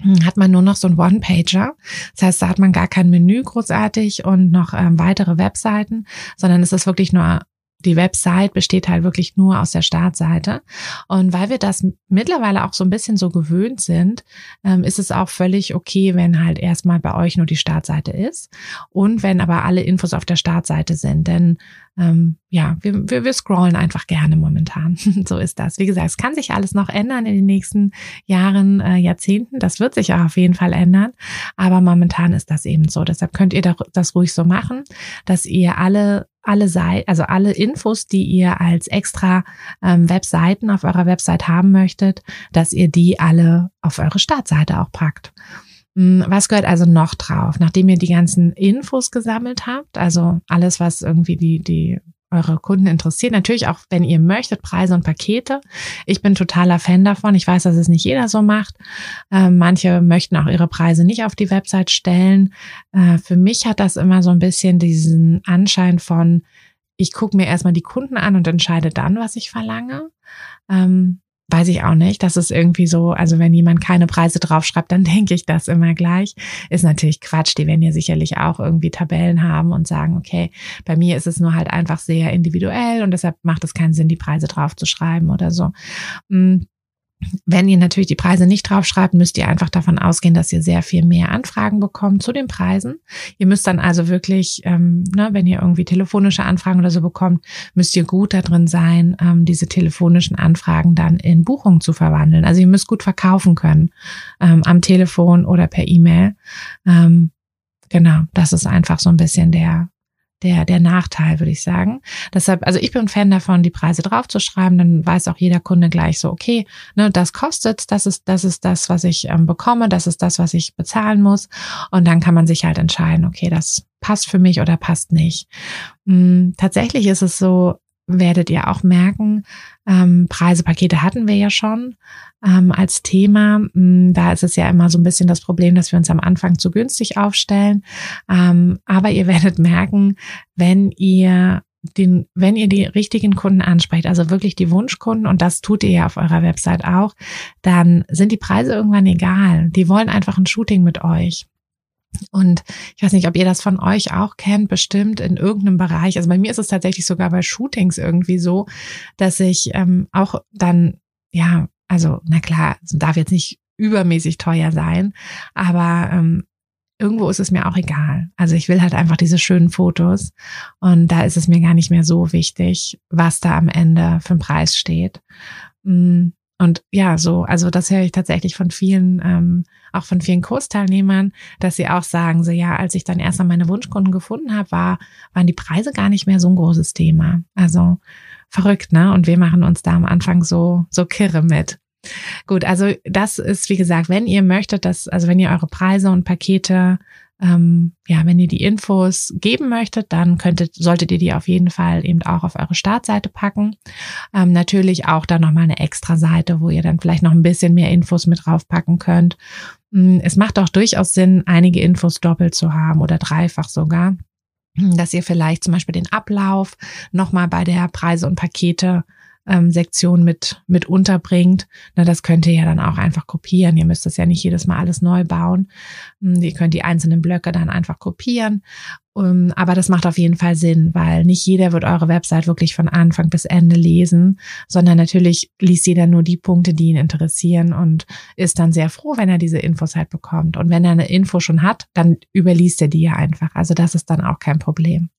hm, hat man nur noch so ein One-Pager. Das heißt, da hat man gar kein Menü großartig und noch ähm, weitere Webseiten, sondern es ist wirklich nur die Website besteht halt wirklich nur aus der Startseite. Und weil wir das mittlerweile auch so ein bisschen so gewöhnt sind, ähm, ist es auch völlig okay, wenn halt erstmal bei euch nur die Startseite ist und wenn aber alle Infos auf der Startseite sind. Denn ähm, ja, wir, wir, wir scrollen einfach gerne momentan. so ist das. Wie gesagt, es kann sich alles noch ändern in den nächsten Jahren, äh, Jahrzehnten. Das wird sich auch auf jeden Fall ändern. Aber momentan ist das eben so. Deshalb könnt ihr das ruhig so machen, dass ihr alle alle Seiten, also alle Infos, die ihr als extra ähm, Webseiten auf eurer Website haben möchtet, dass ihr die alle auf eure Startseite auch packt. Hm, was gehört also noch drauf, nachdem ihr die ganzen Infos gesammelt habt? Also alles, was irgendwie die, die eure Kunden interessiert. Natürlich auch, wenn ihr möchtet, Preise und Pakete. Ich bin totaler Fan davon. Ich weiß, dass es nicht jeder so macht. Äh, manche möchten auch ihre Preise nicht auf die Website stellen. Äh, für mich hat das immer so ein bisschen diesen Anschein von, ich gucke mir erstmal die Kunden an und entscheide dann, was ich verlange. Ähm, weiß ich auch nicht. Das ist irgendwie so, also wenn jemand keine Preise draufschreibt, dann denke ich das immer gleich. Ist natürlich Quatsch. Die werden ja sicherlich auch irgendwie Tabellen haben und sagen, okay, bei mir ist es nur halt einfach sehr individuell und deshalb macht es keinen Sinn, die Preise draufzuschreiben oder so. Wenn ihr natürlich die Preise nicht draufschreibt, müsst ihr einfach davon ausgehen, dass ihr sehr viel mehr Anfragen bekommt zu den Preisen. Ihr müsst dann also wirklich, ähm, ne, wenn ihr irgendwie telefonische Anfragen oder so bekommt, müsst ihr gut da drin sein, ähm, diese telefonischen Anfragen dann in Buchungen zu verwandeln. Also ihr müsst gut verkaufen können ähm, am Telefon oder per E-Mail. Ähm, genau, das ist einfach so ein bisschen der der, der Nachteil, würde ich sagen. Deshalb, also ich bin Fan davon, die Preise draufzuschreiben, dann weiß auch jeder Kunde gleich so, okay, ne, das kostet, das ist, das ist das, was ich ähm, bekomme, das ist das, was ich bezahlen muss. Und dann kann man sich halt entscheiden, okay, das passt für mich oder passt nicht. Hm, tatsächlich ist es so, werdet ihr auch merken, ähm, Preise, Pakete hatten wir ja schon ähm, als Thema. Mm, da ist es ja immer so ein bisschen das Problem, dass wir uns am Anfang zu günstig aufstellen. Ähm, aber ihr werdet merken, wenn ihr den, wenn ihr die richtigen Kunden ansprecht, also wirklich die Wunschkunden, und das tut ihr ja auf eurer Website auch, dann sind die Preise irgendwann egal. Die wollen einfach ein Shooting mit euch. Und ich weiß nicht, ob ihr das von euch auch kennt, bestimmt in irgendeinem Bereich. Also bei mir ist es tatsächlich sogar bei Shootings irgendwie so, dass ich ähm, auch dann, ja, also na klar, darf jetzt nicht übermäßig teuer sein, aber ähm, irgendwo ist es mir auch egal. Also ich will halt einfach diese schönen Fotos und da ist es mir gar nicht mehr so wichtig, was da am Ende für ein Preis steht. Mm, und ja, so, also das höre ich tatsächlich von vielen, ähm, auch von vielen Kursteilnehmern, dass sie auch sagen, so ja, als ich dann erst mal meine Wunschkunden gefunden habe, war, waren die Preise gar nicht mehr so ein großes Thema. Also verrückt, ne? Und wir machen uns da am Anfang so, so kirre mit. Gut, also das ist, wie gesagt, wenn ihr möchtet, dass, also wenn ihr eure Preise und Pakete ähm, ja, wenn ihr die Infos geben möchtet, dann könntet, solltet ihr die auf jeden Fall eben auch auf eure Startseite packen. Ähm, natürlich auch da nochmal eine extra Seite, wo ihr dann vielleicht noch ein bisschen mehr Infos mit draufpacken könnt. Mm, es macht auch durchaus Sinn, einige Infos doppelt zu haben oder dreifach sogar dass ihr vielleicht zum Beispiel den Ablauf nochmal bei der Preise und Pakete ähm, Sektion mit, mit unterbringt. Na, das könnt ihr ja dann auch einfach kopieren. Ihr müsst das ja nicht jedes Mal alles neu bauen. Hm, ihr könnt die einzelnen Blöcke dann einfach kopieren. Um, ähm, aber das macht auf jeden Fall Sinn, weil nicht jeder wird eure Website wirklich von Anfang bis Ende lesen, sondern natürlich liest jeder nur die Punkte, die ihn interessieren und ist dann sehr froh, wenn er diese Infos halt bekommt. Und wenn er eine Info schon hat, dann überliest er die ja einfach. Also das ist dann auch kein Problem.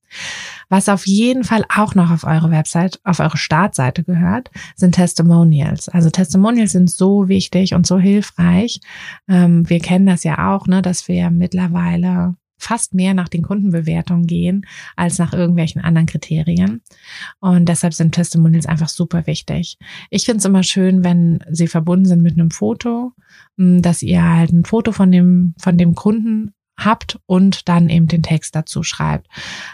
Was auf jeden Fall auch noch auf eure Website, auf eure Startseite gehört, sind Testimonials. Also Testimonials sind so wichtig und so hilfreich. Ähm, wir kennen das ja auch, ne, dass wir mittlerweile fast mehr nach den Kundenbewertungen gehen als nach irgendwelchen anderen Kriterien. Und deshalb sind Testimonials einfach super wichtig. Ich finde es immer schön, wenn sie verbunden sind mit einem Foto, dass ihr halt ein Foto von dem, von dem Kunden habt und dann eben den Text dazu schreibt.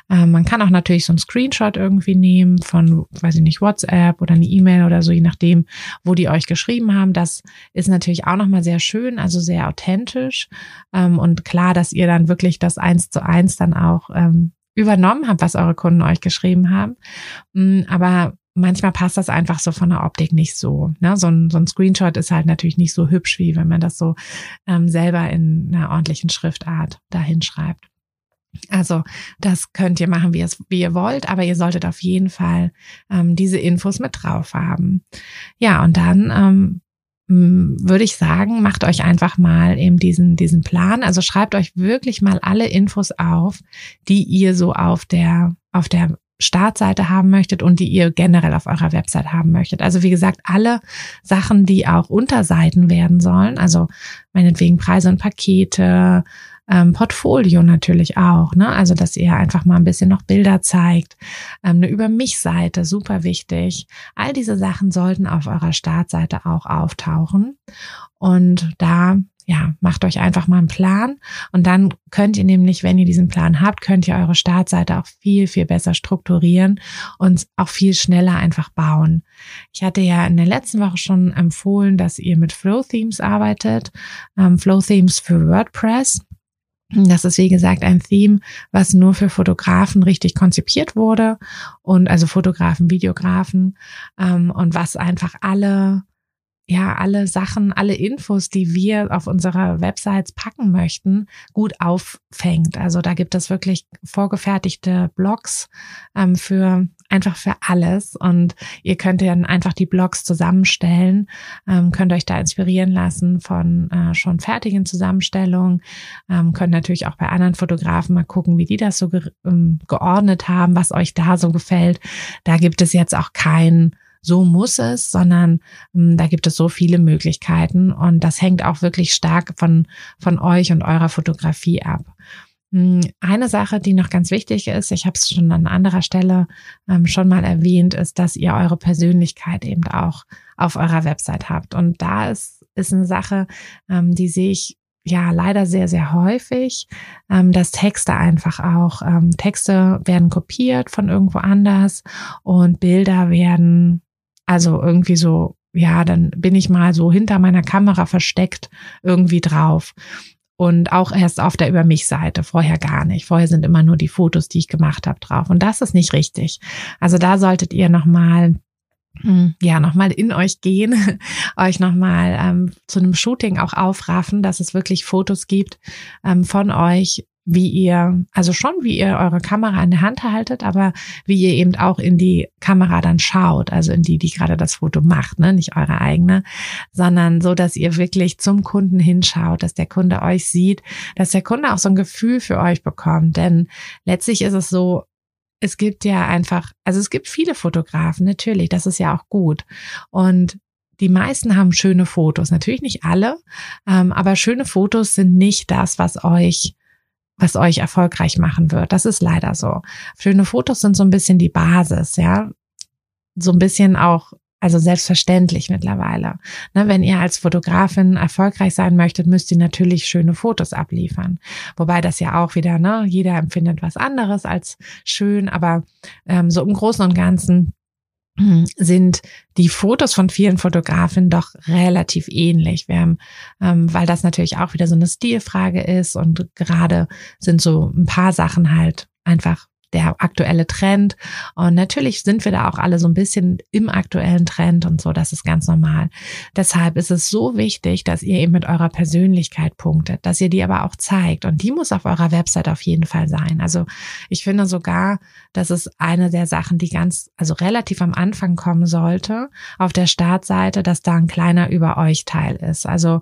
Ähm, man kann auch natürlich so einen Screenshot irgendwie nehmen von, weiß ich nicht, WhatsApp oder eine E-Mail oder so, je nachdem, wo die euch geschrieben haben. Das ist natürlich auch nochmal sehr schön, also sehr authentisch ähm, und klar, dass ihr dann wirklich das eins zu eins dann auch ähm, übernommen habt, was eure Kunden euch geschrieben haben. Mm, aber manchmal passt das einfach so von der Optik nicht so. Ne? So, ein, so ein Screenshot ist halt natürlich nicht so hübsch, wie wenn man das so ähm, selber in einer ordentlichen Schriftart dahin schreibt. Also das könnt ihr machen, wie, es, wie ihr wollt, aber ihr solltet auf jeden Fall ähm, diese Infos mit drauf haben. Ja, und dann ähm, würde ich sagen, macht euch einfach mal eben diesen, diesen Plan. Also schreibt euch wirklich mal alle Infos auf, die ihr so auf der, auf der Startseite haben möchtet und die ihr generell auf eurer Website haben möchtet. Also wie gesagt, alle Sachen, die auch Unterseiten werden sollen, also meinetwegen Preise und Pakete, ähm, Portfolio natürlich auch, ne? Also dass ihr einfach mal ein bisschen noch Bilder zeigt, ähm, eine über mich Seite, super wichtig. All diese Sachen sollten auf eurer Startseite auch auftauchen und da ja, macht euch einfach mal einen Plan und dann könnt ihr nämlich, wenn ihr diesen Plan habt, könnt ihr eure Startseite auch viel, viel besser strukturieren und auch viel schneller einfach bauen. Ich hatte ja in der letzten Woche schon empfohlen, dass ihr mit Flow Themes arbeitet, ähm, Flow Themes für WordPress. Das ist, wie gesagt, ein Theme, was nur für Fotografen richtig konzipiert wurde und also Fotografen, Videografen ähm, und was einfach alle ja, alle Sachen, alle Infos, die wir auf unserer Websites packen möchten, gut auffängt. Also da gibt es wirklich vorgefertigte Blogs ähm, für einfach für alles und ihr könnt dann einfach die Blogs zusammenstellen, ähm, könnt euch da inspirieren lassen von äh, schon fertigen Zusammenstellungen, ähm, könnt natürlich auch bei anderen Fotografen mal gucken, wie die das so ge ähm, geordnet haben, was euch da so gefällt. Da gibt es jetzt auch kein so muss es, sondern ähm, da gibt es so viele Möglichkeiten und das hängt auch wirklich stark von, von euch und eurer Fotografie ab. hm, eine Sache, die noch ganz wichtig ist, ich habe es schon an anderer Stelle ähm, schon mal erwähnt, ist, dass ihr eure Persönlichkeit eben auch auf eurer Website habt. Und da ist, ist eine Sache, ähm, die sehe ich ja leider sehr, sehr häufig, ähm, dass Texte einfach auch, ähm, Texte werden kopiert von irgendwo anders und Bilder werden also irgendwie so, ja, dann bin ich mal so hinter meiner Kamera versteckt irgendwie drauf. Und auch erst auf der Über mich Seite, vorher gar nicht. Vorher sind immer nur die Fotos, die ich gemacht habe, drauf. Und das ist nicht richtig. Also da solltet ihr nochmal hm, ja, nochmal in euch gehen, euch nochmal ähm, zu einem Shooting auch aufraffen, dass es wirklich Fotos gibt ähm, von euch, wie ihr, also schon wie ihr eure Kamera in der Hand haltet, aber wie ihr eben auch in die Kamera dann schaut, also in die, die gerade das Foto macht, ne, nicht eure eigene, sondern so, dass ihr wirklich zum Kunden hinschaut, dass der Kunde euch sieht, dass der Kunde auch so ein Gefühl für euch bekommt, denn letztlich ist es so, es gibt ja einfach, also es gibt viele Fotografen, natürlich, das ist ja auch gut. Und die meisten haben schöne Fotos, natürlich nicht alle, ähm, aber schöne Fotos sind nicht das, was euch was euch erfolgreich machen wird. Das ist leider so. Schöne Fotos sind so ein bisschen die Basis, ja. So ein bisschen auch also selbstverständlich mittlerweile. Ne, wenn ihr als Fotografin erfolgreich sein möchtet, müsst ihr natürlich schöne Fotos abliefern. Wobei das ja auch wieder, ne, jeder empfindet was anderes als schön, aber ähm, so im Großen und Ganzen sind die Fotos von vielen Fotografen doch relativ ähnlich. Wir haben, ähm, weil das natürlich auch wieder so eine Stilfrage ist und gerade sind so ein paar Sachen halt einfach der aktuelle Trend. Und natürlich sind wir da auch alle so ein bisschen im aktuellen Trend und so, das ist ganz normal. Deshalb ist es so wichtig, dass ihr eben mit eurer Persönlichkeit punktet, dass ihr die aber auch zeigt. Und die muss auf eurer Website auf jeden Fall sein. Also ich finde sogar, das ist eine der Sachen, die ganz, also relativ am Anfang kommen sollte, auf der Startseite, dass da ein kleiner über euch Teil ist. Also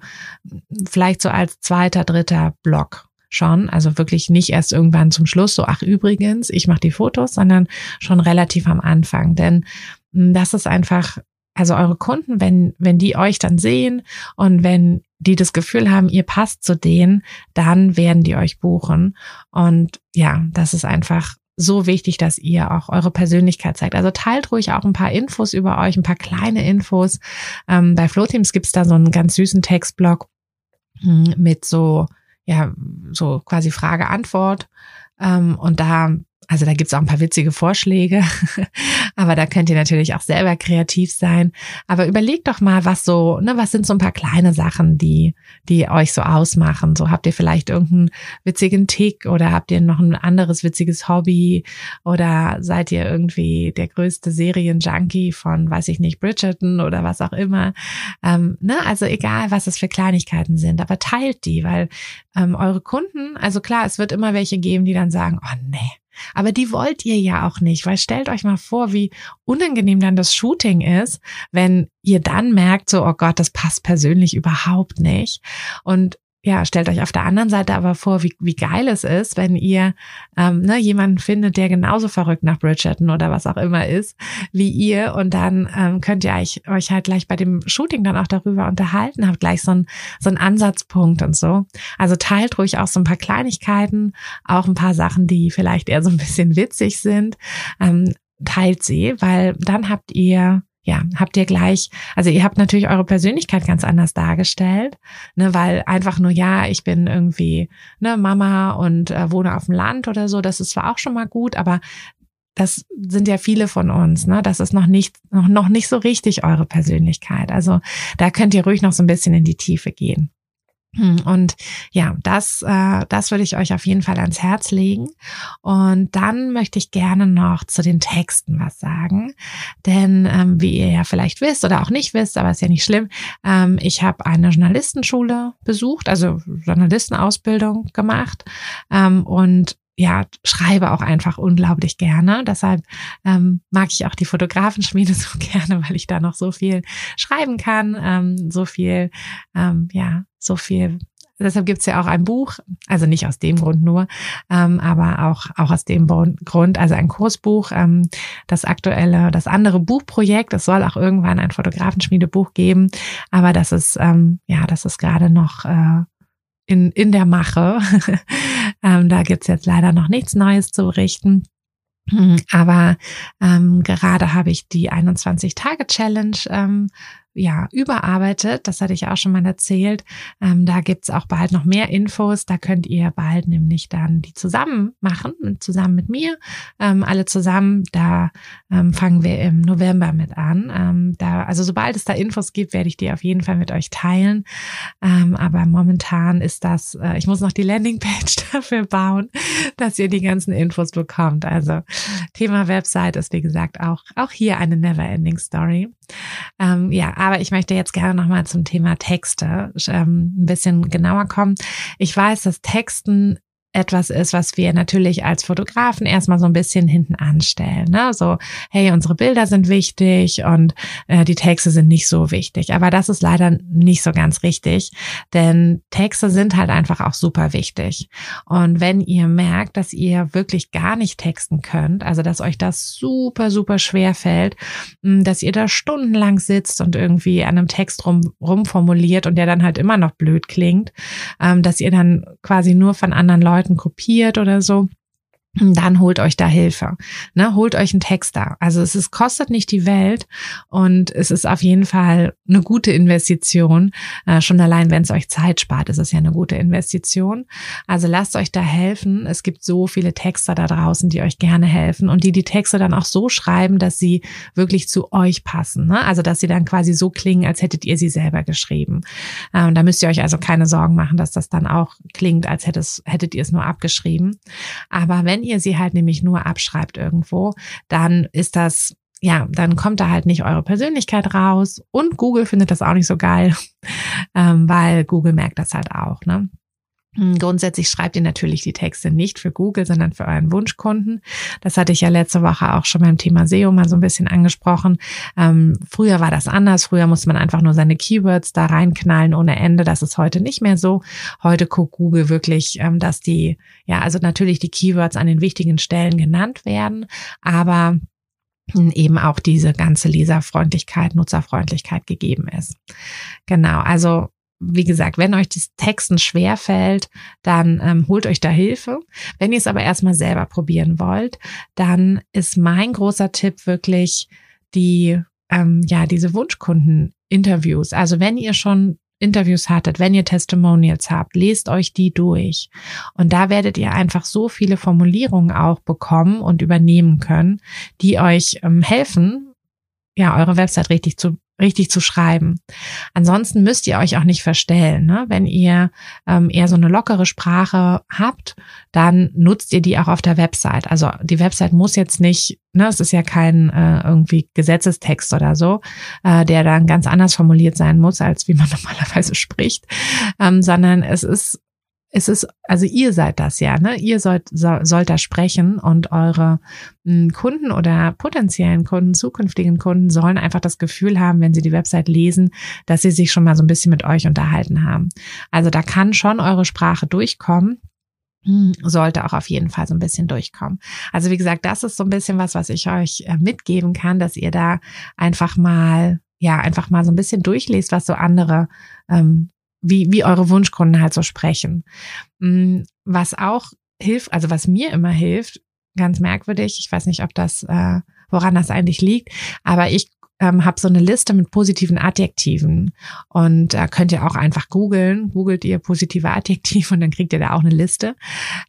vielleicht so als zweiter, dritter Block schon, also wirklich nicht erst irgendwann zum Schluss, so ach übrigens, ich mache die Fotos, sondern schon relativ am Anfang, denn hm, das ist einfach, also eure Kunden, wenn wenn die euch dann sehen und wenn die das Gefühl haben, ihr passt zu denen, dann werden die euch buchen und ja, das ist einfach so wichtig, dass ihr auch eure Persönlichkeit zeigt. Also teilt ruhig auch ein paar Infos über euch, ein paar kleine Infos. Ähm, bei Flowteams gibt's da so einen ganz süßen Textblock hm, mit so ja, so quasi Frage-Antwort. Ähm, und da also da gibt's auch ein paar witzige Vorschläge, aber da könnt ihr natürlich auch selber kreativ sein. Aber überlegt doch mal, was so, ne, was sind so ein paar kleine Sachen, die, die euch so ausmachen. So habt ihr vielleicht irgendeinen witzigen Tick oder habt ihr noch ein anderes witziges Hobby oder seid ihr irgendwie der größte Serienjunkie von, weiß ich nicht, Bridgerton oder was auch immer. Ähm, ne, also egal, was es für Kleinigkeiten sind, aber teilt die, weil ähm, eure Kunden, also klar, es wird immer welche geben, die dann sagen, oh nee, aber die wollt ihr ja auch nicht, weil stellt euch mal vor, wie unangenehm dann das Shooting ist, wenn ihr dann merkt, so, oh Gott, das passt persönlich überhaupt nicht. Und ja, stellt euch auf der anderen Seite aber vor, wie, wie geil es ist, wenn ihr ähm, ne, jemanden findet, der genauso verrückt nach Bridgerton oder was auch immer ist, wie ihr. Und dann ähm, könnt ihr euch, euch halt gleich bei dem Shooting dann auch darüber unterhalten, habt gleich so einen so einen Ansatzpunkt und so. Also teilt ruhig auch so ein paar Kleinigkeiten, auch ein paar Sachen, die vielleicht eher so ein bisschen witzig sind. Ähm, teilt sie, weil dann habt ihr ja, habt ihr gleich, also ihr habt natürlich eure Persönlichkeit ganz anders dargestellt, ne, weil einfach nur, ja, ich bin irgendwie ne, Mama und äh, wohne auf dem Land oder so, das ist zwar auch schon mal gut, aber das sind ja viele von uns, ne? Das ist noch nicht, noch, noch nicht so richtig eure Persönlichkeit. Also da könnt ihr ruhig noch so ein bisschen in die Tiefe gehen. Hm, und ja, das, äh, das würde ich euch auf jeden Fall ans Herz legen. Und dann möchte ich gerne noch zu den Texten was sagen. Denn ähm, wie ihr ja vielleicht wisst oder auch nicht wisst, aber ist ja nicht schlimm, ähm, ich habe eine Journalistenschule besucht, also Journalistenausbildung gemacht. Ähm, und ja, schreibe auch einfach unglaublich gerne. Deshalb ähm, mag ich auch die Fotografenschmiede so gerne, weil ich da noch so viel schreiben kann, ähm, so viel, ähm, ja, so viel. Deshalb gibt's ja auch ein Buch, also nicht aus dem Grund nur, ähm, aber auch, auch aus dem Grund, also ein Kursbuch, ähm, das aktuelle, das andere Buchprojekt, es soll auch irgendwann ein Fotografenschmiedebuch geben, aber das ist, ähm, ja, das ist gerade noch äh, in, in der Mache. Ähm, da gibt's jetzt leider noch nichts Neues zu berichten. Hm, aber ähm, gerade habe ich die 21-Tage-Challenge ähm, ja, überarbeitet. Das hatte ich auch schon mal erzählt. Ähm, da gibt's auch bald noch mehr Infos. Da könnt ihr bald nämlich dann die zusammen machen, zusammen mit mir. Ähm, alle zusammen. Da ähm, fangen wir im November mit an. Ähm, da, also sobald es da Infos gibt, werde ich die auf jeden Fall mit euch teilen. Ähm, aber momentan ist das, äh, ich muss noch die Landingpage dafür bauen, dass ihr die ganzen Infos bekommt. Also Thema Website ist, wie gesagt, auch, auch hier eine Never-Ending Story. Ähm, ja, aber ich möchte jetzt gerne nochmal zum Thema Texte ähm, ein bisschen genauer kommen. Ich weiß, dass Texten etwas ist, was wir natürlich als Fotografen erstmal so ein bisschen hinten anstellen. Ne? So, hey, unsere Bilder sind wichtig und äh, die Texte sind nicht so wichtig. Aber das ist leider nicht so ganz richtig, denn Texte sind halt einfach auch super wichtig. Und wenn ihr merkt, dass ihr wirklich gar nicht texten könnt, also dass euch das super, super schwer fällt, hm, dass ihr da stundenlang sitzt und irgendwie an einem Text rum, rumformuliert und der dann halt immer noch blöd klingt, ähm, dass ihr dann quasi nur von anderen Leuten Leuten kopiert oder so dann holt euch da Hilfe. Ne, holt euch einen Texter. Also es ist, kostet nicht die Welt und es ist auf jeden Fall eine gute Investition. Äh, schon allein, wenn es euch Zeit spart, ist es ja eine gute Investition. Also lasst euch da helfen. Es gibt so viele Texter da draußen, die euch gerne helfen und die die Texte dann auch so schreiben, dass sie wirklich zu euch passen. Ne? Also dass sie dann quasi so klingen, als hättet ihr sie selber geschrieben. Ähm, da müsst ihr euch also keine Sorgen machen, dass das dann auch klingt, als hättet, ihr es nur abgeschrieben. Aber wenn ihr sie halt nämlich nur abschreibt irgendwo, dann ist das ja, dann kommt da halt nicht eure Persönlichkeit raus und Google findet das auch nicht so geil, ähm, weil Google merkt das halt auch. Ne? Hm, grundsätzlich schreibt ihr natürlich die Texte nicht für Google, sondern für euren Wunschkunden. Das hatte ich ja letzte Woche auch schon beim Thema SEO mal so ein bisschen angesprochen. Ähm, früher war das anders. Früher musste man einfach nur seine Keywords da reinknallen ohne Ende. Das ist heute nicht mehr so. Heute guckt Google wirklich, ähm, dass die, ja, also natürlich die Keywords an den wichtigen Stellen genannt werden, aber eben auch diese ganze Leserfreundlichkeit, Nutzerfreundlichkeit gegeben ist. Genau, also wie gesagt, wenn euch das Texten schwer fällt, dann ähm, holt euch da Hilfe. Wenn ihr es aber erstmal selber probieren wollt, dann ist mein großer Tipp wirklich die, ähm, ja, diese Wunschkunden-Interviews. Also wenn ihr schon Interviews hattet, wenn ihr Testimonials habt, lest euch die durch. Und da werdet ihr einfach so viele Formulierungen auch bekommen und übernehmen können, die euch ähm, helfen, ja, eure Website richtig zu richtig zu schreiben. Ansonsten müsst ihr euch auch nicht verstellen. Ne? Wenn ihr ähm, eher so eine lockere Sprache habt, dann nutzt ihr die auch auf der Website. Also die Website muss jetzt nicht, ne, es ist ja kein äh, irgendwie Gesetzestext oder so, äh, der dann ganz anders formuliert sein muss, als wie man normalerweise spricht, ähm, sondern es ist es ist, also ihr seid das ja, ne? Ihr sollt, so, sollt da sprechen und eure m, hm, Kunden oder potenziellen Kunden, zukünftigen Kunden sollen einfach das Gefühl haben, wenn sie die Website lesen, dass sie sich schon mal so ein bisschen mit euch unterhalten haben. Also da kann schon eure Sprache durchkommen hm, sollte auch auf jeden Fall so ein bisschen durchkommen. Also wie gesagt, das ist so ein bisschen was, was ich euch äh, mitgeben kann, dass ihr da einfach mal, ja, einfach mal so ein bisschen durchlest, was so andere ähm, wie, wie eure Wunschkunden halt so sprechen. Mm, was auch hilft, also was mir immer hilft, ganz merkwürdig, ich weiß nicht, ob das, äh, woran das eigentlich liegt, aber ich ähm, habe so eine Liste mit positiven Adjektiven und äh, könnt ihr auch einfach googeln, googelt ihr positive Adjektive und dann kriegt ihr da auch eine Liste.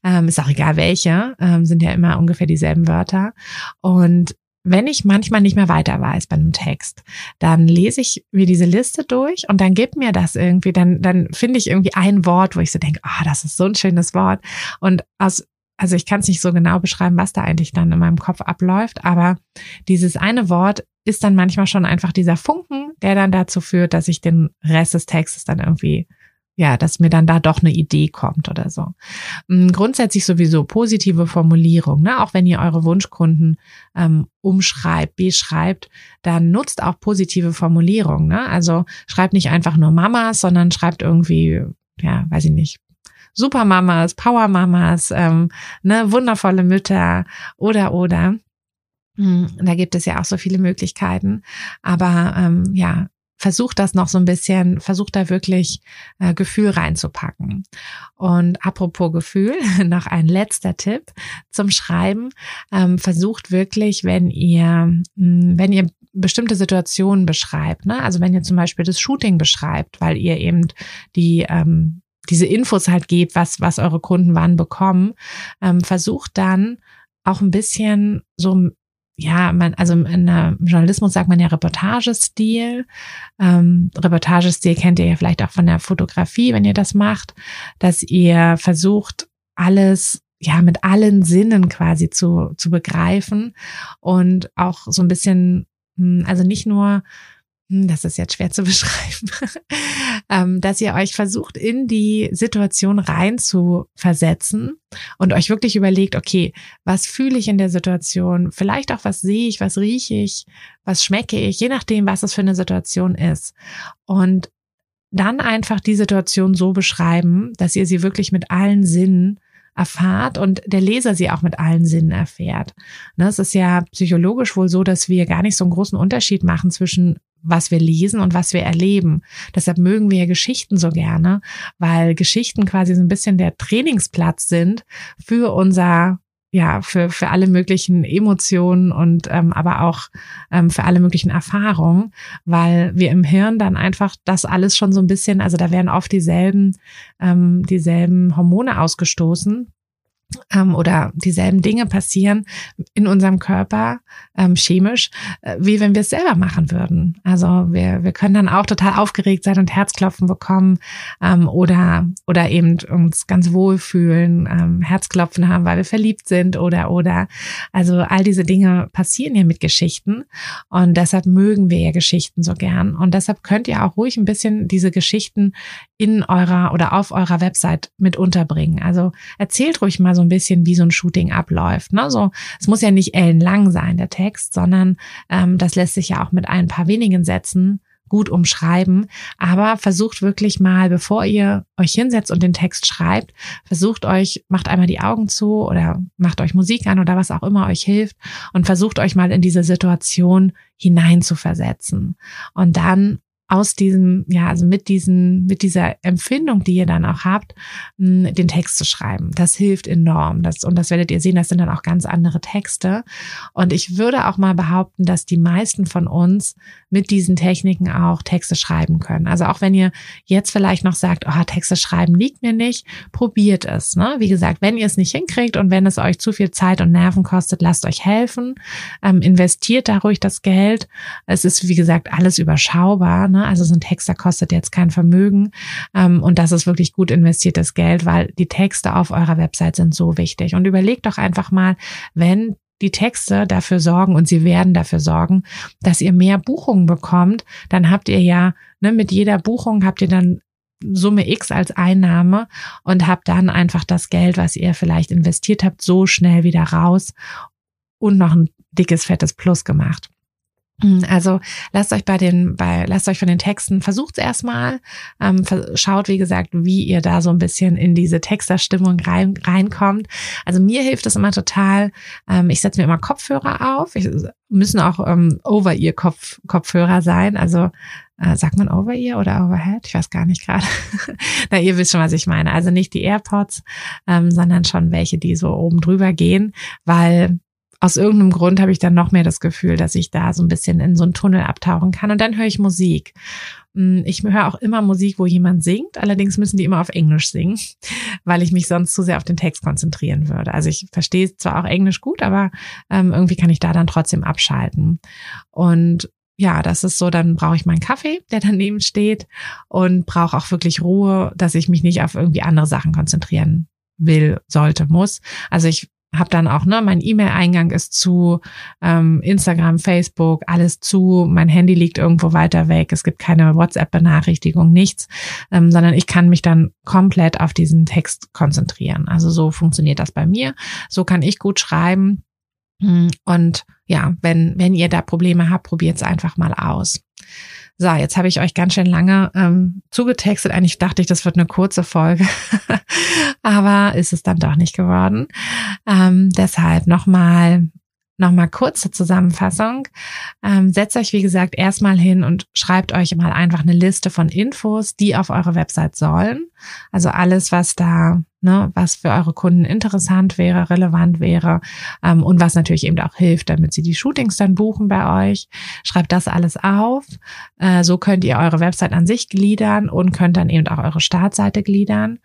Ähm, ist auch egal welche, ähm, sind ja immer ungefähr dieselben Wörter und wenn ich manchmal nicht mehr weiter weiß bei einem Text, dann lese ich mir diese Liste durch und dann gibt mir das irgendwie, dann, dann finde ich irgendwie ein Wort, wo ich so denke, ah, oh, das ist so ein schönes Wort. Und aus, also ich kann es nicht so genau beschreiben, was da eigentlich dann in meinem Kopf abläuft, aber dieses eine Wort ist dann manchmal schon einfach dieser Funken, der dann dazu führt, dass ich den Rest des Textes dann irgendwie ja, dass mir dann da doch eine Idee kommt oder so. Mm, grundsätzlich sowieso positive Formulierung, ne? Auch wenn ihr eure Wunschkunden ähm, umschreibt, beschreibt, dann nutzt auch positive Formulierung, ne? Also schreibt nicht einfach nur Mamas, sondern schreibt irgendwie, ja, weiß ich nicht, Supermamas, Powermamas, ähm, ne, wundervolle Mütter oder oder. Mm, da gibt es ja auch so viele Möglichkeiten. Aber ähm, ja, versucht das noch so ein bisschen, versucht da wirklich äh, Gefühl reinzupacken. Und apropos Gefühl, noch ein letzter Tipp zum Schreiben. Ähm, versucht wirklich, wenn ihr, mh, wenn ihr bestimmte Situationen beschreibt, ne? also wenn ihr zum Beispiel das Shooting beschreibt, weil ihr eben die ähm, diese Infos halt gebt, was, was eure Kunden wann bekommen, ähm, versucht dann auch ein bisschen so ja, man, also in der Journalismus sagt man ja Reportagestil. Ähm, Reportagestil kennt ihr ja vielleicht auch von der Fotografie, wenn ihr das macht, dass ihr versucht, alles ja mit allen Sinnen quasi zu, zu begreifen und auch so ein bisschen, hm, also nicht nur das ist jetzt schwer zu beschreiben, ähm, dass ihr euch versucht, in die Situation rein zu versetzen und euch wirklich überlegt, okay, was fühle ich in der Situation? Vielleicht auch, was sehe ich, was rieche ich, was schmecke ich, je nachdem, was es für eine Situation ist. Und dann einfach die Situation so beschreiben, dass ihr sie wirklich mit allen Sinnen erfahrt und der Leser sie auch mit allen Sinnen erfährt. Ne, es ist ja psychologisch wohl so, dass wir gar nicht so einen großen Unterschied machen zwischen was wir lesen und was wir erleben. Deshalb mögen wir Geschichten so gerne, weil Geschichten quasi so ein bisschen der Trainingsplatz sind für unser ja, für, für alle möglichen Emotionen und ähm, aber auch ähm, für alle möglichen Erfahrungen, weil wir im Hirn dann einfach das alles schon so ein bisschen, also da werden oft dieselben, ähm, dieselben Hormone ausgestoßen, ähm, oder dieselben Dinge passieren in unserem Körper ähm, chemisch, äh, wie wenn wir es selber machen würden. Also wir, wir können dann auch total aufgeregt sein und Herzklopfen bekommen ähm, oder oder eben uns ganz wohl fühlen, ähm, Herzklopfen haben, weil wir verliebt sind oder oder. Also all diese Dinge passieren ja mit Geschichten und deshalb mögen wir ja Geschichten so gern und deshalb könnt ihr auch ruhig ein bisschen diese Geschichten in eurer oder auf eurer Website mit unterbringen. Also erzählt ruhig mal so ein bisschen, wie so ein Shooting abläuft. Ne? So, es muss ja nicht ellenlang sein, der Text, sondern ähm, das lässt sich ja auch mit ein paar wenigen Sätzen gut umschreiben, aber versucht wirklich mal, bevor ihr euch hinsetzt und den Text schreibt, versucht euch, macht einmal die Augen zu oder macht euch Musik an oder was auch immer euch hilft und versucht euch mal in diese Situation hinein zu versetzen und dann aus diesem, ja, also mit diesen, mit dieser Empfindung, die ihr dann auch habt, den Text zu schreiben. Das hilft enorm. Das, und das werdet ihr sehen, das sind dann auch ganz andere Texte. Und ich würde auch mal behaupten, dass die meisten von uns mit diesen Techniken auch Texte schreiben können. Also auch wenn ihr jetzt vielleicht noch sagt, oh, Texte schreiben liegt mir nicht, probiert es. Ne? Wie gesagt, wenn ihr es nicht hinkriegt und wenn es euch zu viel Zeit und Nerven kostet, lasst euch helfen. Ähm, investiert da ruhig das Geld. Es ist, wie gesagt, alles überschaubar. Ne? Also so ein Texter kostet jetzt kein Vermögen ähm, und das ist wirklich gut investiertes Geld, weil die Texte auf eurer Website sind so wichtig. Und überlegt doch einfach mal, wenn die Texte dafür sorgen und sie werden dafür sorgen, dass ihr mehr Buchungen bekommt, dann habt ihr ja ne, mit jeder Buchung habt ihr dann Summe X als Einnahme und habt dann einfach das Geld, was ihr vielleicht investiert habt, so schnell wieder raus und noch ein dickes, fettes Plus gemacht. Hm, also lasst euch bei den, bei, lasst euch von den Texten, versucht es erstmal, ähm, schaut, wie gesagt, wie ihr da so ein bisschen in diese Texterstimmung rein, reinkommt. Also mir hilft es immer total. Ähm, ich setze mir immer Kopfhörer auf. Ich, müssen auch ähm, Over-Ear-Kopf, Kopfhörer sein. Also äh, sagt man Over-Ear oder Overhead? Ich weiß gar nicht gerade. Na, ihr wisst schon, was ich meine. Also nicht die AirPods, ähm, sondern schon welche, die so oben drüber gehen, weil aus irgendeinem Grund habe ich dann noch mehr das Gefühl, dass ich da so ein bisschen in so einen Tunnel abtauchen kann. Und dann höre ich Musik. Mm, ich höre auch immer Musik, wo jemand singt. Allerdings müssen die immer auf Englisch singen, weil ich mich sonst zu sehr auf den Text konzentrieren würde. Also ich verstehe zwar auch Englisch gut, aber ähm, irgendwie kann ich da dann trotzdem abschalten. Und ja, das ist so, dann brauche ich meinen Kaffee, der daneben steht und brauche auch wirklich Ruhe, dass ich mich nicht auf irgendwie andere Sachen konzentrieren will, sollte, muss. Also ich habe dann auch, ne, mein E-Mail-Eingang ist zu, ähm, Instagram, Facebook, alles zu, mein Handy liegt irgendwo weiter weg, es gibt keine WhatsApp-Benachrichtigung, nichts, ähm, sondern ich kann mich dann komplett auf diesen Text konzentrieren. Also so funktioniert das bei mir. So kann ich gut schreiben. Hm, und ja, wenn, wenn ihr da Probleme habt, probiert es einfach mal aus. So, jetzt habe ich euch ganz schön lange ähm, zugetextet. Eigentlich dachte ich, das wird eine kurze Folge, aber ist es dann doch nicht geworden. Ähm, deshalb nochmal nochmal kurze Zusammenfassung. Ähm, setzt euch, wie gesagt, erstmal hin und schreibt euch mal einfach eine Liste von Infos, die auf eure Website sollen. Also alles, was da, ne, was für eure Kunden interessant wäre, relevant wäre ähm, und was natürlich eben auch hilft, damit sie die Shootings dann buchen bei euch. Schreibt das alles auf. Äh, so könnt ihr eure Website an sich gliedern und könnt dann eben auch eure Startseite gliedern.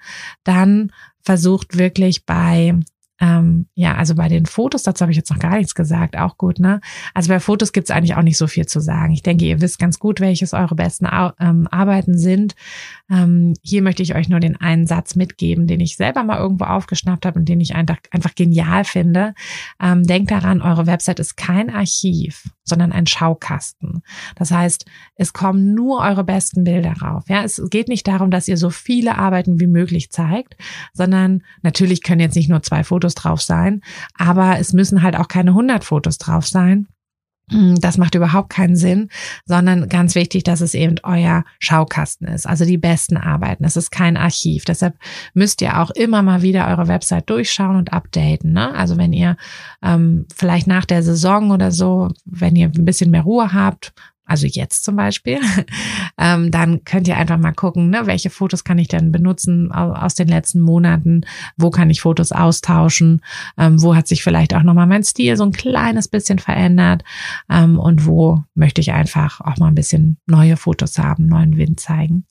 Dann versucht wirklich bei ähm, ja, also bei den Fotos, dazu habe ich jetzt noch gar nichts gesagt, auch gut, ne? Also bei Fotos gibt es eigentlich auch nicht so viel zu sagen. Ich denke, ihr wisst ganz gut, welches eure besten ähm, Arbeiten sind. Ähm, hier möchte ich euch nur den einen Satz mitgeben, den ich selber mal irgendwo aufgeschnappt habe und den ich einfach, einfach genial finde. Ähm, denkt daran, eure Website ist kein Archiv, sondern ein Schaukasten. Das heißt, es kommen nur eure besten Bilder rauf. Ja, es geht nicht darum, dass ihr so viele Arbeiten wie möglich zeigt, sondern natürlich können jetzt nicht nur zwei Fotos drauf sein, aber es müssen halt auch keine 100 Fotos drauf sein. Hm, das macht überhaupt keinen Sinn, sondern ganz wichtig, dass es eben euer Schaukasten ist, also die besten Arbeiten. Es ist kein Archiv. Deshalb müsst ihr auch immer mal wieder eure Website durchschauen und updaten. Ne? Also wenn ihr ähm, vielleicht nach der Saison oder so, wenn ihr ein bisschen mehr Ruhe habt, also jetzt zum Beispiel, ähm, dann könnt ihr einfach mal gucken, ne, welche Fotos kann ich denn benutzen aus den letzten Monaten, wo kann ich Fotos austauschen, ähm, wo hat sich vielleicht auch nochmal mein Stil so ein kleines bisschen verändert? Ähm, und wo möchte ich einfach auch mal ein bisschen neue Fotos haben, neuen Wind zeigen.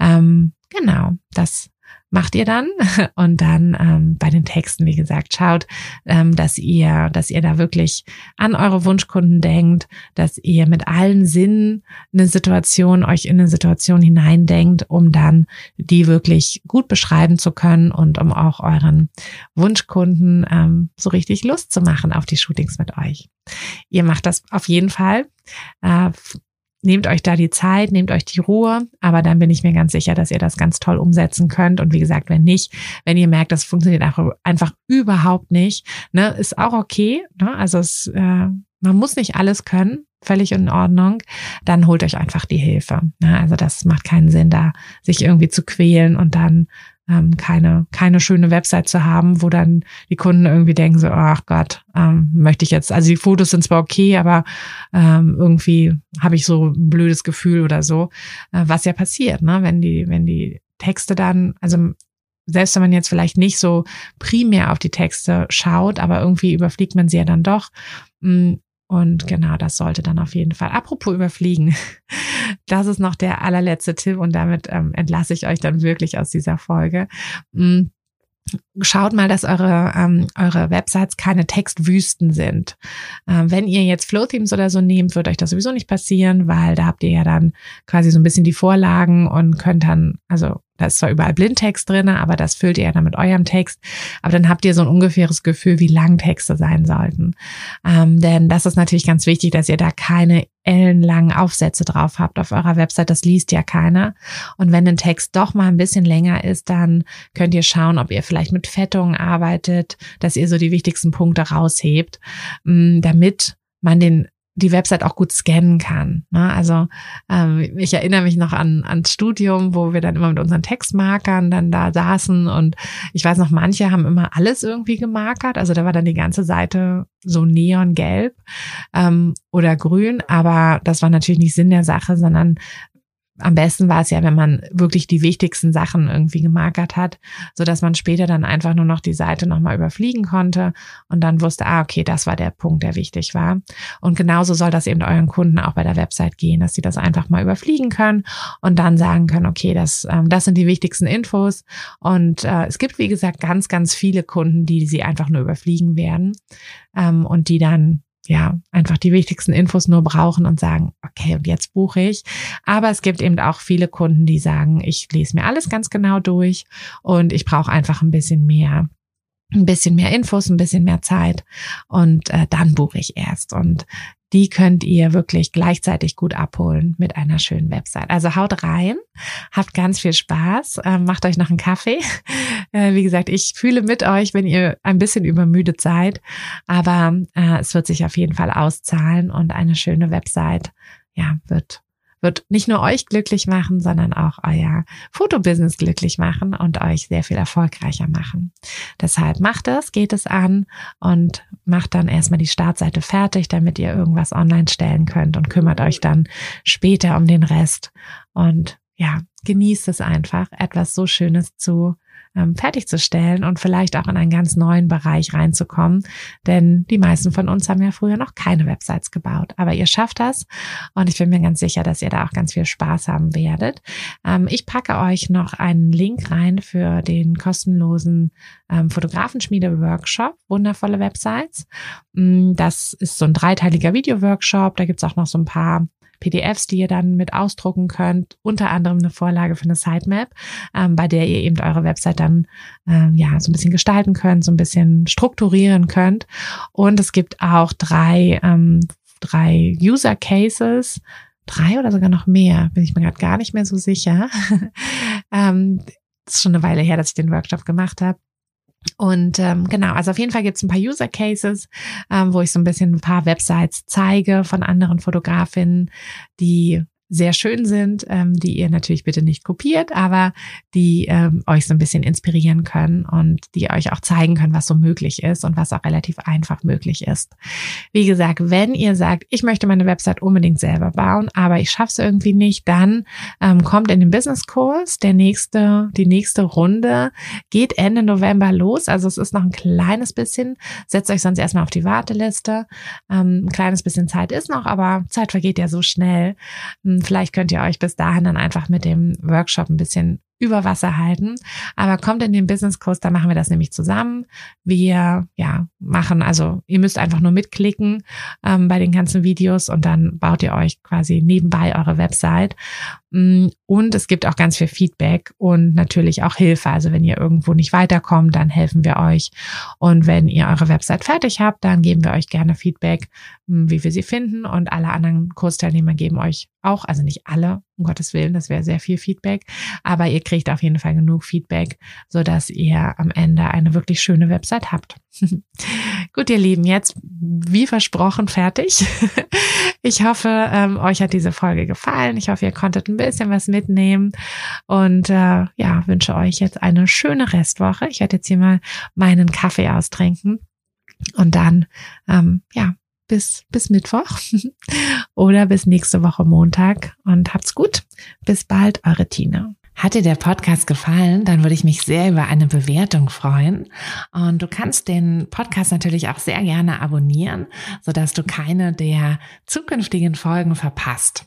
Ähm, genau, das macht ihr dann. Und dann ähm, bei den Texten, wie gesagt, schaut, ähm, dass ihr, dass ihr da wirklich an eure Wunschkunden denkt, dass ihr mit allen Sinnen eine Situation, euch in eine Situation hineindenkt, um dann die wirklich gut beschreiben zu können und um auch euren Wunschkunden ähm, so richtig Lust zu machen auf die Shootings mit euch. Ihr macht das auf jeden Fall. Äh, nehmt euch da die Zeit, nehmt euch die Ruhe, aber dann bin ich mir ganz sicher, dass ihr das ganz toll umsetzen könnt. Und wie gesagt, wenn nicht, wenn ihr merkt, das funktioniert einfach überhaupt nicht, ne, ist auch okay. Ne? Also es, äh, man muss nicht alles können, völlig in Ordnung. Dann holt euch einfach die Hilfe. Ne? Also das macht keinen Sinn, da sich irgendwie zu quälen und dann ähm, keine, keine schöne Website zu haben, wo dann die Kunden irgendwie denken so, ach Gott, ähm, möchte ich jetzt, also die Fotos sind zwar okay, aber ähm, irgendwie habe ich so ein blödes Gefühl oder so, äh, was ja passiert, ne, wenn die, wenn die Texte dann, also selbst wenn man jetzt vielleicht nicht so primär auf die Texte schaut, aber irgendwie überfliegt man sie ja dann doch, mm, und genau, das sollte dann auf jeden Fall. Apropos überfliegen, das ist noch der allerletzte Tipp und damit ähm, entlasse ich euch dann wirklich aus dieser Folge. Mhm schaut mal, dass eure, ähm, eure Websites keine Textwüsten sind. Ähm, wenn ihr jetzt Flow-Themes oder so nehmt, wird euch das sowieso nicht passieren, weil da habt ihr ja dann quasi so ein bisschen die Vorlagen und könnt dann, also da ist zwar überall Blindtext drin, aber das füllt ihr ja dann mit eurem Text. Aber dann habt ihr so ein ungefähres Gefühl, wie lang Texte sein sollten. Ähm, denn das ist natürlich ganz wichtig, dass ihr da keine ellenlangen Aufsätze drauf habt auf eurer Website. Das liest ja keiner. Und wenn ein Text doch mal ein bisschen länger ist, dann könnt ihr schauen, ob ihr vielleicht mit Fettungen arbeitet, dass ihr so die wichtigsten Punkte raushebt, mm, damit man den die Website auch gut scannen kann. Ne? Also ähm, ich erinnere mich noch an ans Studium, wo wir dann immer mit unseren Textmarkern dann da saßen und ich weiß noch, manche haben immer alles irgendwie gemarkert. Also da war dann die ganze Seite so neongelb ähm, oder grün, aber das war natürlich nicht Sinn der Sache, sondern am besten war es ja, wenn man wirklich die wichtigsten Sachen irgendwie gemarkert hat, so dass man später dann einfach nur noch die Seite nochmal überfliegen konnte und dann wusste, ah, okay, das war der Punkt, der wichtig war. Und genauso soll das eben euren Kunden auch bei der Website gehen, dass sie das einfach mal überfliegen können und dann sagen können, okay, das, ähm, das sind die wichtigsten Infos. Und äh, es gibt, wie gesagt, ganz, ganz viele Kunden, die sie einfach nur überfliegen werden ähm, und die dann ja, einfach die wichtigsten Infos nur brauchen und sagen, okay, und jetzt buche ich. Aber es gibt eben auch viele Kunden, die sagen, ich lese mir alles ganz genau durch und ich brauche einfach ein bisschen mehr ein bisschen mehr Infos, ein bisschen mehr Zeit und äh, dann buche ich erst. Und die könnt ihr wirklich gleichzeitig gut abholen mit einer schönen Website. Also haut rein, habt ganz viel Spaß, äh, macht euch noch einen Kaffee. Äh, wie gesagt, ich fühle mit euch, wenn ihr ein bisschen übermüdet seid, aber äh, es wird sich auf jeden Fall auszahlen und eine schöne Website, ja, wird wird nicht nur euch glücklich machen, sondern auch euer Fotobusiness glücklich machen und euch sehr viel erfolgreicher machen. Deshalb macht es, geht es an und macht dann erstmal die Startseite fertig, damit ihr irgendwas online stellen könnt und kümmert euch dann später um den Rest und ja, genießt es einfach, etwas so Schönes zu ähm, fertigzustellen und vielleicht auch in einen ganz neuen Bereich reinzukommen. Denn die meisten von uns haben ja früher noch keine Websites gebaut. Aber ihr schafft das und ich bin mir ganz sicher, dass ihr da auch ganz viel Spaß haben werdet. Ähm, ich packe euch noch einen Link rein für den kostenlosen ähm, Fotografenschmiede-Workshop. Wundervolle Websites. Mm, das ist so ein dreiteiliger Video-Workshop. Da gibt's auch noch so ein paar PDFs, die ihr dann mit ausdrucken könnt, unter anderem eine Vorlage für eine Sitemap, ähm, bei der ihr eben eure Website dann ähm, ja so ein bisschen gestalten könnt, so ein bisschen strukturieren könnt. Und es gibt auch drei, ähm, drei User Cases, drei oder sogar noch mehr, bin ich mir gerade gar nicht mehr so sicher. ähm, ist schon eine Weile her, dass ich den Workshop gemacht habe. Und ähm, genau, also auf jeden Fall gibt es ein paar User Cases, ähm, wo ich so ein bisschen ein paar Websites zeige von anderen Fotografinnen, die sehr schön sind, ähm, die ihr natürlich bitte nicht kopiert, aber die ähm, euch so ein bisschen inspirieren können und die euch auch zeigen können, was so möglich ist und was auch relativ einfach möglich ist. Wie gesagt, wenn ihr sagt, ich möchte meine Website unbedingt selber bauen, aber ich schaffe es irgendwie nicht, dann ähm, kommt in den Business-Kurs. Der nächste, die nächste Runde geht Ende November los. Also es ist noch ein kleines bisschen. Setzt euch sonst erstmal auf die Warteliste. Ähm, ein kleines bisschen Zeit ist noch, aber Zeit vergeht ja so schnell Vielleicht könnt ihr euch bis dahin dann einfach mit dem Workshop ein bisschen über Wasser halten. Aber kommt in den Business Kurs, da machen wir das nämlich zusammen. Wir ja machen, also ihr müsst einfach nur mitklicken ähm, bei den ganzen Videos und dann baut ihr euch quasi nebenbei eure Website. Mm, und es gibt auch ganz viel Feedback und natürlich auch Hilfe. Also wenn ihr irgendwo nicht weiterkommt, dann helfen wir euch. Und wenn ihr eure Website fertig habt, dann geben wir euch gerne Feedback, mm, wie wir sie finden. Und alle anderen Kursteilnehmer geben euch auch, also nicht alle, um Gottes Willen, das wäre sehr viel Feedback, aber ihr kriegt auf jeden Fall genug Feedback, so dass ihr am Ende eine wirklich schöne Website habt. Gut, ihr Lieben, jetzt wie versprochen fertig. ich hoffe, ähm, euch hat diese Folge gefallen. Ich hoffe, ihr konntet ein bisschen was mitnehmen und äh, ja, wünsche euch jetzt eine schöne Restwoche. Ich werde jetzt hier mal meinen Kaffee austrinken und dann ähm, ja bis, bis Mittwoch oder bis nächste Woche Montag und habt's gut. Bis bald, eure Tina. Hat dir der Podcast gefallen, dann würde ich mich sehr über eine Bewertung freuen. Und du kannst den Podcast natürlich auch sehr gerne abonnieren, sodass du keine der zukünftigen Folgen verpasst.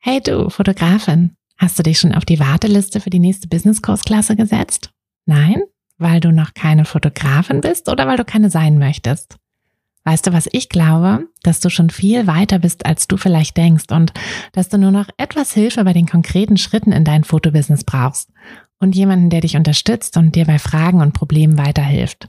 Hey du, Fotografin, hast du dich schon auf die Warteliste für die nächste Business-Kursklasse gesetzt? Nein? Weil du noch keine Fotografin bist oder weil du keine sein möchtest? Weißt du, was ich glaube? Dass du schon viel weiter bist, als du vielleicht denkst und dass du nur noch etwas Hilfe bei den konkreten Schritten in dein Fotobusiness brauchst und jemanden, der dich unterstützt und dir bei Fragen und Problemen weiterhilft.